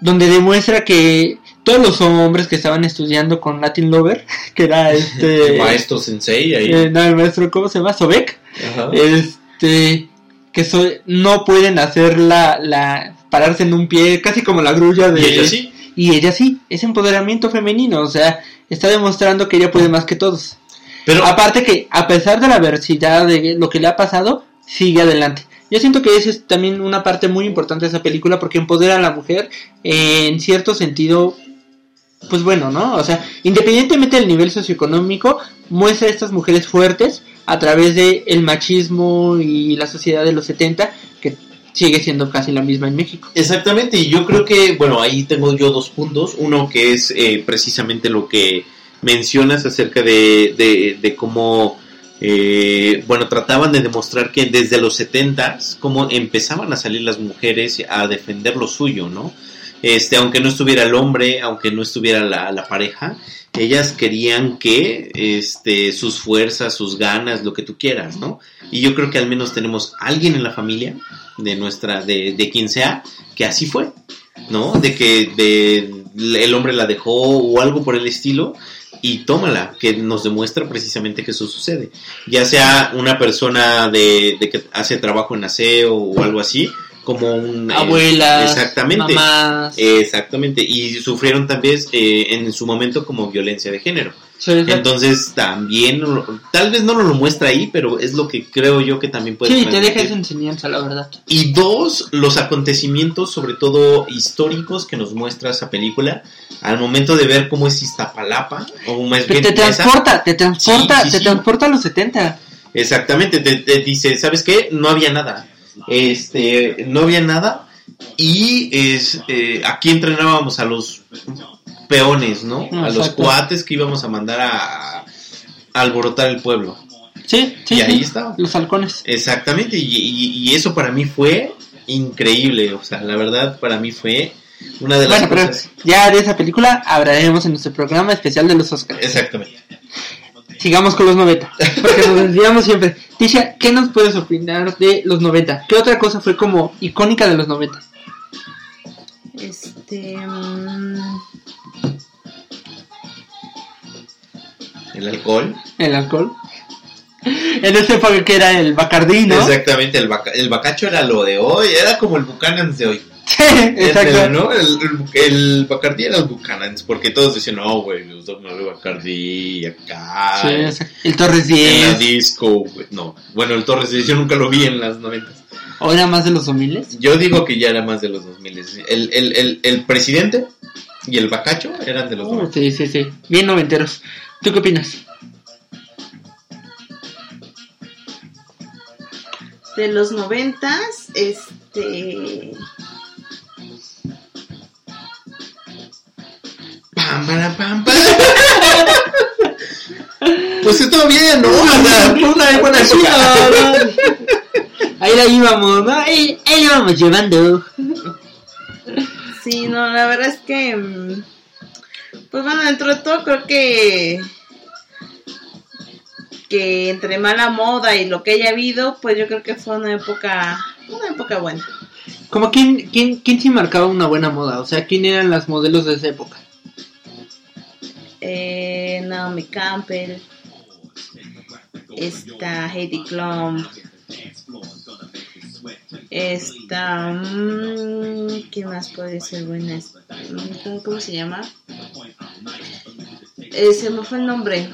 Donde demuestra que todos los hombres que estaban estudiando con Latin Lover, que era este... Maestro Sensei ahí. eh, no, el maestro, ¿cómo se llama? Sobek. Ajá. Este... Que so- no pueden hacer la, la... Pararse en un pie, casi como la grulla de... y ella sí. Y ella sí, es empoderamiento femenino, o sea, está demostrando que ella puede más que todos. Pero Aparte que, a pesar de la adversidad de lo que le ha pasado, sigue adelante. Yo siento que esa es también una parte muy importante de esa película porque empodera a la mujer en cierto sentido, pues bueno, ¿no? O sea, independientemente del nivel socioeconómico, muestra a estas mujeres fuertes a través de el machismo y la sociedad de los 70, que sigue siendo casi la misma en México. Exactamente, y yo creo que, bueno, ahí tengo yo dos puntos. Uno que es eh, precisamente lo que mencionas acerca de, de, de cómo, eh, bueno, trataban de demostrar que desde los 70 cómo empezaban a salir las mujeres a defender lo suyo, ¿no? Este, aunque no estuviera el hombre, aunque no estuviera la, la pareja, ellas querían que este, sus fuerzas, sus ganas, lo que tú quieras, ¿no? Y yo creo que al menos tenemos alguien en la familia de nuestra, de, de quien sea, que así fue, ¿no? De que de, el hombre la dejó o algo por el estilo y tómala, que nos demuestra precisamente que eso sucede. Ya sea una persona de, de que hace trabajo en aseo o algo así, como un... eh, Abuelas, exactamente. mamás. Exactamente, y sufrieron también eh, en su momento como violencia de género. Sí. Entonces también, tal vez no nos lo muestra ahí, pero es lo que creo yo que también puede sí, te deja esa enseñanza, la verdad. Y dos, los acontecimientos, sobre todo históricos, que nos muestra esa película, al momento de ver cómo es Iztapalapa, o más bien te transporta, te transporta, Sí, sí, te transporta a los 70. Exactamente, te, te dice, ¿sabes qué? No había nada. Este, no había nada. Y es eh, aquí entrenábamos a los peones, ¿no? A los cuates que íbamos a mandar a, a alborotar el pueblo. Sí, sí. Y ahí sí. estaba. Los halcones. Exactamente, y, y- y eso para mí fue increíble. O sea, la verdad, para mí fue una de las Bueno, pero cosas. ya de esa película hablaremos en nuestro programa especial de los Oscars. Exactamente. Sigamos con los 90, porque nos desviamos siempre. Tisha, ¿qué nos puedes opinar de los 90? ¿Qué otra cosa fue como icónica de los 90? Este. mm, El alcohol. El alcohol. En esa época que era el Bacardí, ¿no? Exactamente, el, baca- el bacacho era lo de hoy, era como el Buchanan de hoy. Sí, El, exacto. ¿no? el, el, el Bacardi era el Buchanan's, porque todos decían, no, güey, los dos me Bacardi acá. Sí, en exacto. El Torres la 10. disco, güey. No, bueno, el Torres 10 yo nunca lo vi en las 90. ¿O era más de los 2000? Yo digo que ya era más de los 2000. El, el, el, el presidente y el Bacacho eran de los Uh, 90. sí, sí, sí. Bien noventeros. ¿Tú qué opinas? De los noventas, este... Pam, para, pam, pam. Pues estuvo bien, ¿no? O sea, fue una buena época. Ahí la íbamos, ¿no? Ahí, ahí la íbamos llevando. Sí, no, la verdad es que... mm, Pues bueno, dentro de todo creo que... Que entre mala moda y lo que haya habido, pues yo creo que fue una época... Una época buena. Como quién, quién, quién sí marcaba una buena moda, o sea, quién eran las modelos de esa época. Eh, Naomi Campbell, está Heidi Klum, está... mm, ¿Quién más puede ser buena? Mm, ¿Cómo se llama? Eh, se me fue el nombre.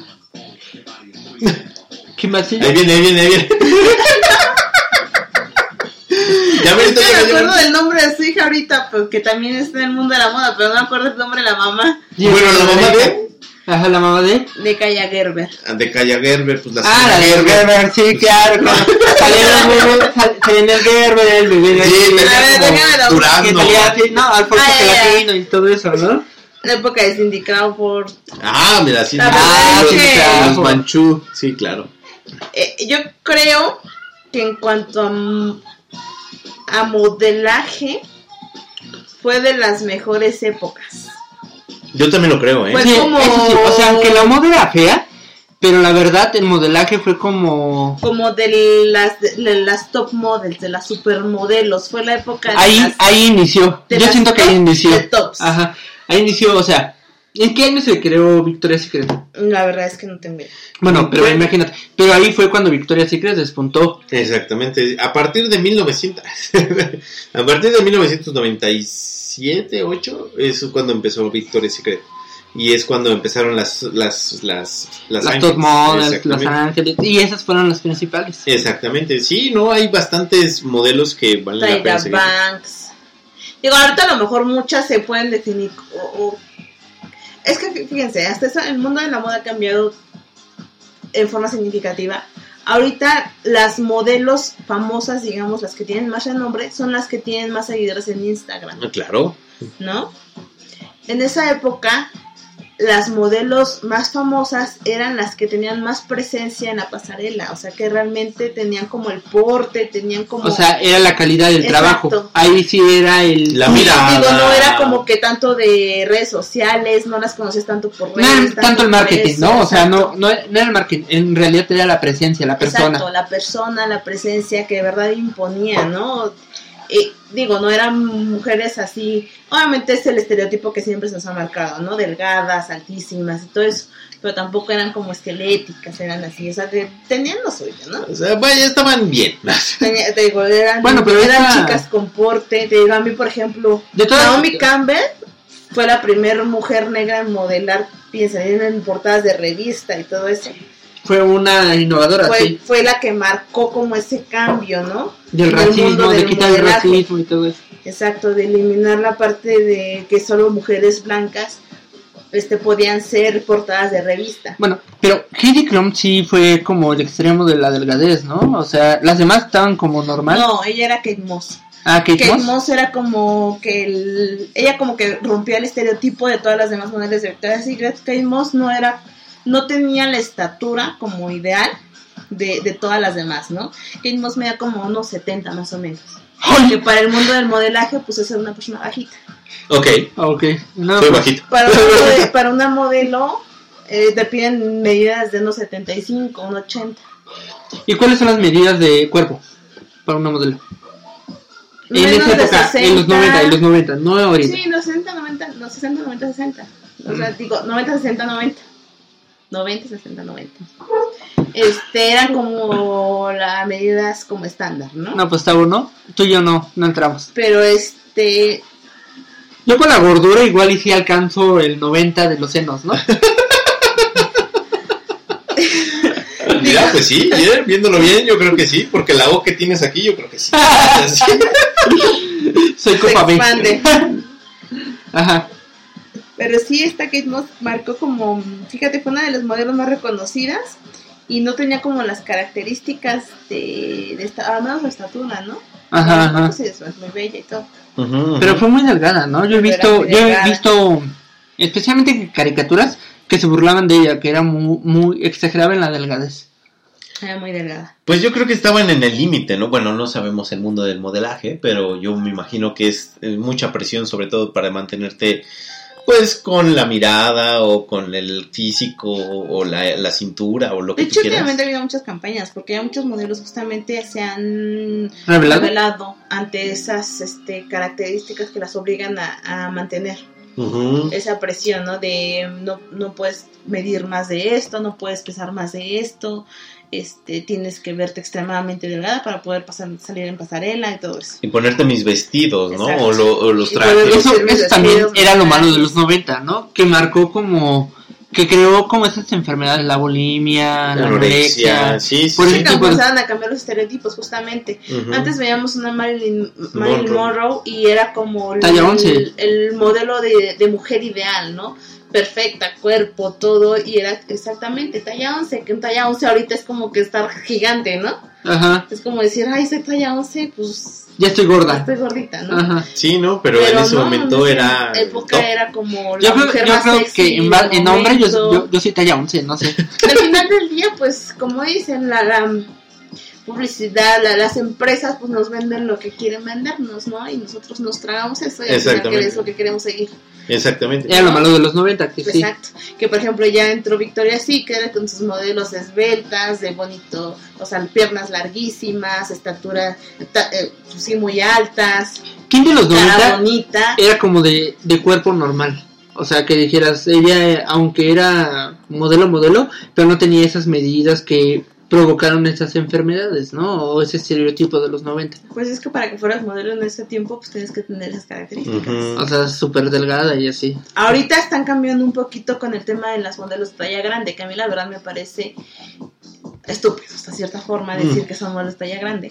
¿Quién más? Ahí viene, ahí viene, ahí viene. ya me Es estoy que me acuerdo del nombre de su hija ahorita, porque también está en el mundo de la moda, pero no me acuerdo el nombre de la mamá Bueno, la mamá de, Ajá, la mamá de. de Kaya Gerber. de Kaya Gerber, pues la Ah, la de señora Gerber, sí, claro. Salía el Gerber, el bebé. Sí, el bebé no, Alfonso Ah. Gelatino y todo eso, ¿no? La época de Cindy Crawford. Ah, mira, sí. La sí, verdad sí, es que- sí, los Manchú, sí, claro. Eh, yo creo que en cuanto a, a modelaje, fue de las mejores épocas. Yo también lo creo, ¿eh? Pues- Sí, como- eso sí, o sea, aunque la moda era fea, pero la verdad el modelaje fue como... Como de las, de las top models, de las supermodelos. Fue la época de Ahí, las- ahí inició, de yo siento que ahí inició. de tops. Ajá, ahí inició, o sea, ¿en qué año se creó Victoria's Secret? La verdad es que no tengo idea. Bueno, pero Bueno. imagínate, pero ahí fue cuando Victoria's Secret despuntó. Exactamente. A partir de 1900, a partir de 1997, 8 es cuando empezó Victoria's Secret. Y es cuando empezaron las las las Las, Ángeles. top models, Los Exactamente. Ángeles, y esas fueron las principales. Exactamente. Sí, no hay bastantes modelos que valen la pena seguir. Banks. Digo, ahorita a lo mejor muchas se pueden definir. o- o- Es que fíjense, hasta eso, el mundo de la moda ha cambiado en forma significativa. Ahorita las modelos famosas, digamos, las que tienen más renombre, son las que tienen más seguidores en Instagram, Ah, Claro. ¿no? En esa época, las modelos más famosas eran las que tenían más presencia en la pasarela, o sea, que realmente tenían como el porte, tenían como... O sea, era la calidad del Exacto. trabajo. Ahí sí era el... La mirada. Digo, no era como que tanto de redes sociales, no las conoces tanto por No redes. era tanto el marketing, eso, ¿no? O sea, no, no, no era el marketing, en realidad era la presencia, la persona. Exacto, la persona, la presencia que de verdad imponía, ¿no? Eh, digo, no eran mujeres así, obviamente es el estereotipo que siempre se nos ha marcado, ¿no? Delgadas, altísimas y todo eso, pero tampoco eran como esqueléticas, eran así, o sea, te- tenían lo suyo, ¿no? O sea, vaya, estaban bien. Tenía- te digo, eran, Bueno, pero eran chicas con porte, te digo, a mí, por ejemplo, De Naomi Campbell fue la primera mujer negra en modelar, piensa, en portadas de revista y todo eso. Fue una innovadora, Fue, sí. fue la que marcó como ese cambio, ¿no? Del en el mundo racismo, de del quitar el racismo y todo eso. Exacto, de eliminar la parte de que solo mujeres blancas este podían ser portadas de revista. Bueno, pero Heidi Klum sí fue como el extremo de la delgadez, ¿no? O sea, las demás estaban como normal. No, ella era Kate Moss. Ah, Kate, Kate Moss. Moss era como que el, ella como que rompía el estereotipo de todas las demás modelos de Victoria's Secret. Kate Moss no era, no tenía la estatura como ideal de, de todas las demás, ¿no? Kate Moss medía como unos 70 más o menos. Que para el mundo del modelaje, pues es una persona bajita. Ok, Ok, no, soy bajito. Para una, para una modelo, eh, te piden medidas de unos 75, unos 80. ¿Y cuáles son las medidas de cuerpo para una modelo? En Menos esa de época, en los 60. 90, en los 90, no ahorita. Sí, los 60, 90, los 60, 90, 60. O sea, digo, 90, 60, 90. 90, 60, 90. Este, eran como las medidas como estándar, ¿no? No, pues está uno. Tú y yo no, no entramos. Pero este, Yo con la gordura igual y sí alcanzo el 90 de los senos, ¿no? Mira, pues sí, bien, viéndolo bien, yo creo que sí, porque la O que tienes aquí, yo creo que sí. Soy copa B. Ajá. Pero sí, esta Kate Moss marcó como, fíjate, fue una de las modelos más reconocidas y no tenía como las características de, de esta, menos la estatura, ¿no? Ajá, ajá. Es muy bella y todo. Pero fue muy delgada, ¿no? Yo he visto, yo he visto, especialmente en caricaturas, que se burlaban de ella, que era muy, muy exagerada en la delgadez. Era muy delgada. Pues yo creo que estaban en el límite, ¿no? Bueno, no sabemos el mundo del modelaje, pero yo me imagino que es eh, mucha presión, sobre todo para mantenerte, pues, con la mirada o con el físico o la, la cintura o lo que De tú hecho, quieras. últimamente ha habido muchas campañas, porque ya muchos modelos justamente se han ¿Revelado? revelado ante esas este, características que las obligan a, a mantener esa presión, ¿no? De no, no puedes medir más de esto, no puedes pesar más de esto, este, tienes que verte extremadamente delgada para poder pasar, salir en pasarela y todo eso. Y ponerte mis vestidos, ¿no? O, lo- o los trajes. Eso, también era lo malo de los 90, ¿no? Que marcó como, que creó como esas enfermedades, la bulimia, la anorexia. anorexia. Sí, sí. Por sí. tipo comenzaban a cambiar los estereotipos justamente. Antes veíamos una Marilyn, Marilyn Monroe. Monroe y era como el, Talla 11. el, el modelo de, de mujer ideal, ¿no? Perfecta, cuerpo, todo, y era exactamente talla 11, que un talla 11 ahorita es como que estar gigante, ¿no? Ajá, Es como decir, ay, soy talla 11, pues ya estoy gorda. estoy gordita, ¿no? Ajá. Sí, ¿no? Pero, en ese no, momento en esa era. época top. era como la Yo creo, mujer yo más creo sexy que en, en hombre yo, yo, yo soy talla 11, no sé. Al final del día, pues, como dicen, la, la publicidad, la- las empresas, pues nos venden lo que quieren vendernos, ¿no? Y nosotros nos tragamos eso y que es lo que queremos seguir. Exactamente. Era lo malo de los 90, que sí. Exacto. Que por ejemplo ya entró Victoria Secret con sus modelos esbeltas, de bonito, o sea, piernas larguísimas, estatura, ta- eh, pues, sí, muy altas, ¿Quién de los cara 90 bonita. era como de, de cuerpo normal? O sea, que dijeras, ella, aunque era modelo, modelo, pero no tenía esas medidas que provocaron esas enfermedades, ¿no? O ese estereotipo de los 90. Pues es que para que fueras modelo en ese tiempo, pues tienes que tener esas características. Ujú. O sea, súper delgada y así. Ahorita están cambiando un poquito con el tema de las modelos talla grande, que a mí la verdad me parece estúpido, hasta cierta forma, Mm. decir que son modelos talla grande.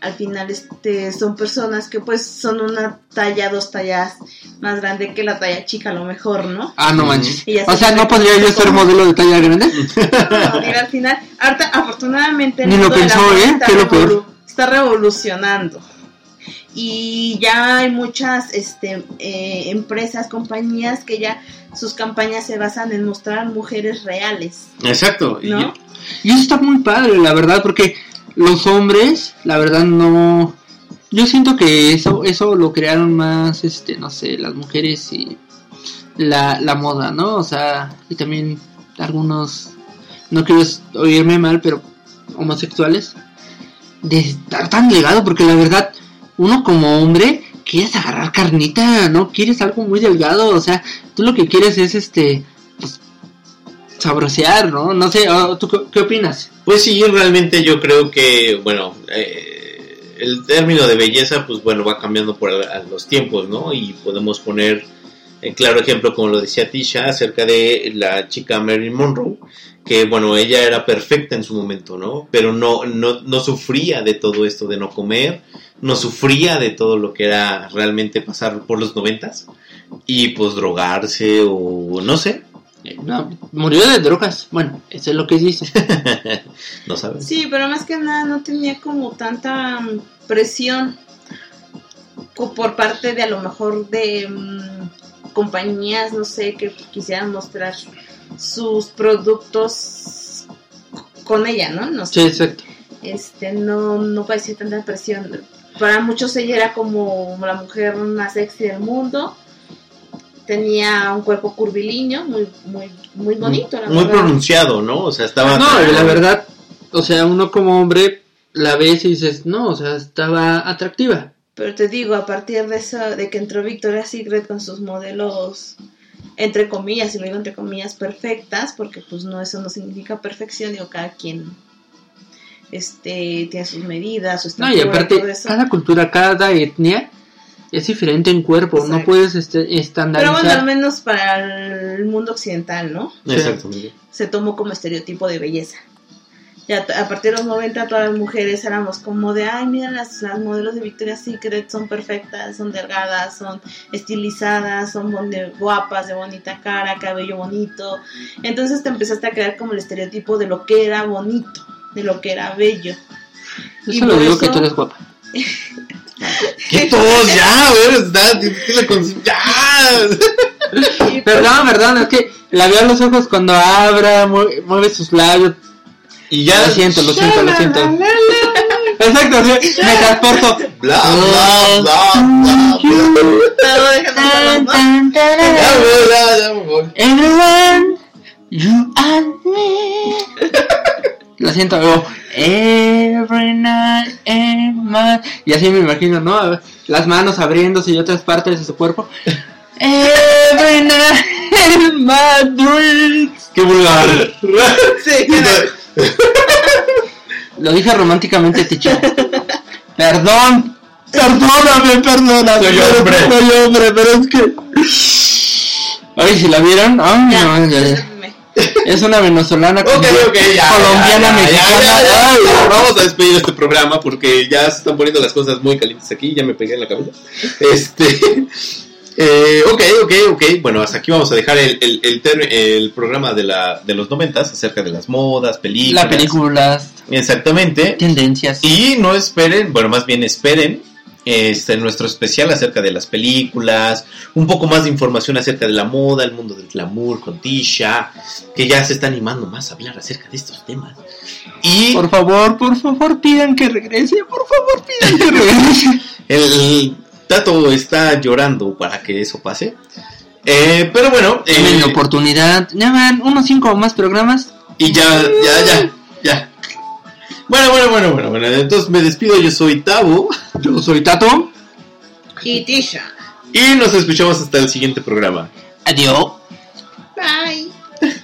Al final este son personas que pues son una talla, dos tallas más grande que la talla chica a lo mejor, ¿no? Ah, no manches. O se sea, ¿no podría yo ser modelo de talla grande? No, digo, al final, ahorita afortunadamente Ni lo pensó, ¿eh? está, lo revolu- está revolucionando. Y ya hay muchas este, eh, empresas, compañías que ya sus campañas se basan en mostrar mujeres reales, Exacto. Y- ¿no? Y eso está muy padre, la verdad, porque los hombres, la verdad, no. Yo siento que eso, eso lo crearon más, este, no sé, las mujeres y la, la moda, ¿no? O sea, y también algunos, no quiero oírme mal, pero homosexuales, de estar tan delgado, porque la verdad, uno como hombre, quieres agarrar carnita, ¿no? Quieres algo muy delgado, o sea, tú lo que quieres es, este, sabrosear, ¿no? No sé, oh, ¿tú qué, opinas? Pues sí, realmente yo creo que, bueno, eh, el término de belleza, pues bueno, va cambiando por los tiempos, ¿no? Y podemos poner, en claro ejemplo, como lo decía Tisha, acerca de la chica Marilyn Monroe, que bueno, ella era perfecta en su momento, ¿no? Pero no, no, no sufría de todo esto de no comer, no sufría de todo lo que era realmente pasar por los noventas y pues drogarse o no sé, No, murió de drogas. Bueno, eso es lo que dice. no sabes. Sí, pero más que nada no tenía como tanta mm, presión por parte de a lo mejor de mm, compañías, no sé, que quisieran mostrar sus productos con ella, ¿no? No Sí, sé. exacto. Este, no, no parecía tanta presión. Para muchos ella era como la mujer más sexy del mundo. Tenía un cuerpo curvilíneo, muy, muy, muy bonito, la Muy verdad. pronunciado, ¿no? O sea, estaba... No, la verdad, o sea, uno como hombre la ves y dices, no, o sea, estaba atractiva. Pero te digo, a partir de eso, de que entró Victoria's Secret con sus modelos, entre comillas, y lo digo entre comillas, perfectas, porque pues no, eso no significa perfección, digo, cada quien este tiene sus medidas, su No, y aparte, todo eso. cada cultura, cada etnia Es diferente en cuerpo, no Exacto. puedes este, Pero bueno, al estandarizar. menos para el mundo occidental, ¿no? Exactamente. Se tomó como estereotipo de belleza. Ya a partir de los 90 todas las mujeres éramos como de, ay, mira, las, las modelos de Victoria's Secret son perfectas, son delgadas, son estilizadas, son de- guapas, de bonita cara, cabello bonito. Entonces te empezaste a crear como el estereotipo de lo que era bonito, de lo que era bello. Yo y solo digo eso- que tú eres guapa. ¿Qué todos? Ya, con- ya. Perdón, perdón, es que la veo a los ojos cuando abra, mue- mueve sus labios. Y ya. Lo siento, lo siento, lo siento. Exacto, sí, me transporto. Bla, bla, bla, bla, güey. Everyone, you and me. Lo siento, luego, every night in my... Y así me imagino, ¿no? Las manos abriéndose y otras partes de su cuerpo. Every night in my dreams. Qué vulgar. Sí, Lo dije románticamente, Ticho. Perdón. Perdóname, perdóname. Soy hombre. Soy hombre, pero es que... Ay, si la vieron, ay, Ya, no, ya, ya. Es una venezolana ya. colombiana, ya, ya, mexicana. Vamos a despedir este programa porque ya se están poniendo las cosas muy calientes aquí. Ya me pegué en la cabeza. Este. Eh, ok, ok, ok. Bueno, hasta aquí vamos a dejar el, el, el, programa de, la, de los noventas acerca de las modas, películas. La películas, Exactamente. tendencias. Y no esperen, bueno, más bien esperen este, nuestro especial acerca de las películas, un poco más de información acerca de la moda, el mundo del glamour con Tisha, que ya se está animando más a hablar acerca de estos temas. Y Por favor, por favor, pidan que regrese. Por favor, pidan que regrese. el Tato está llorando para que eso pase. Eh, pero bueno, eh, la oportunidad. Ya van unos cinco o más programas. y ya, ya, ya, ya. Bueno, bueno, bueno, bueno, bueno. Entonces me despido, yo soy Tabo. Yo soy Tato. Y Tisha. Y nos escuchamos hasta el siguiente programa. Adiós. Bye.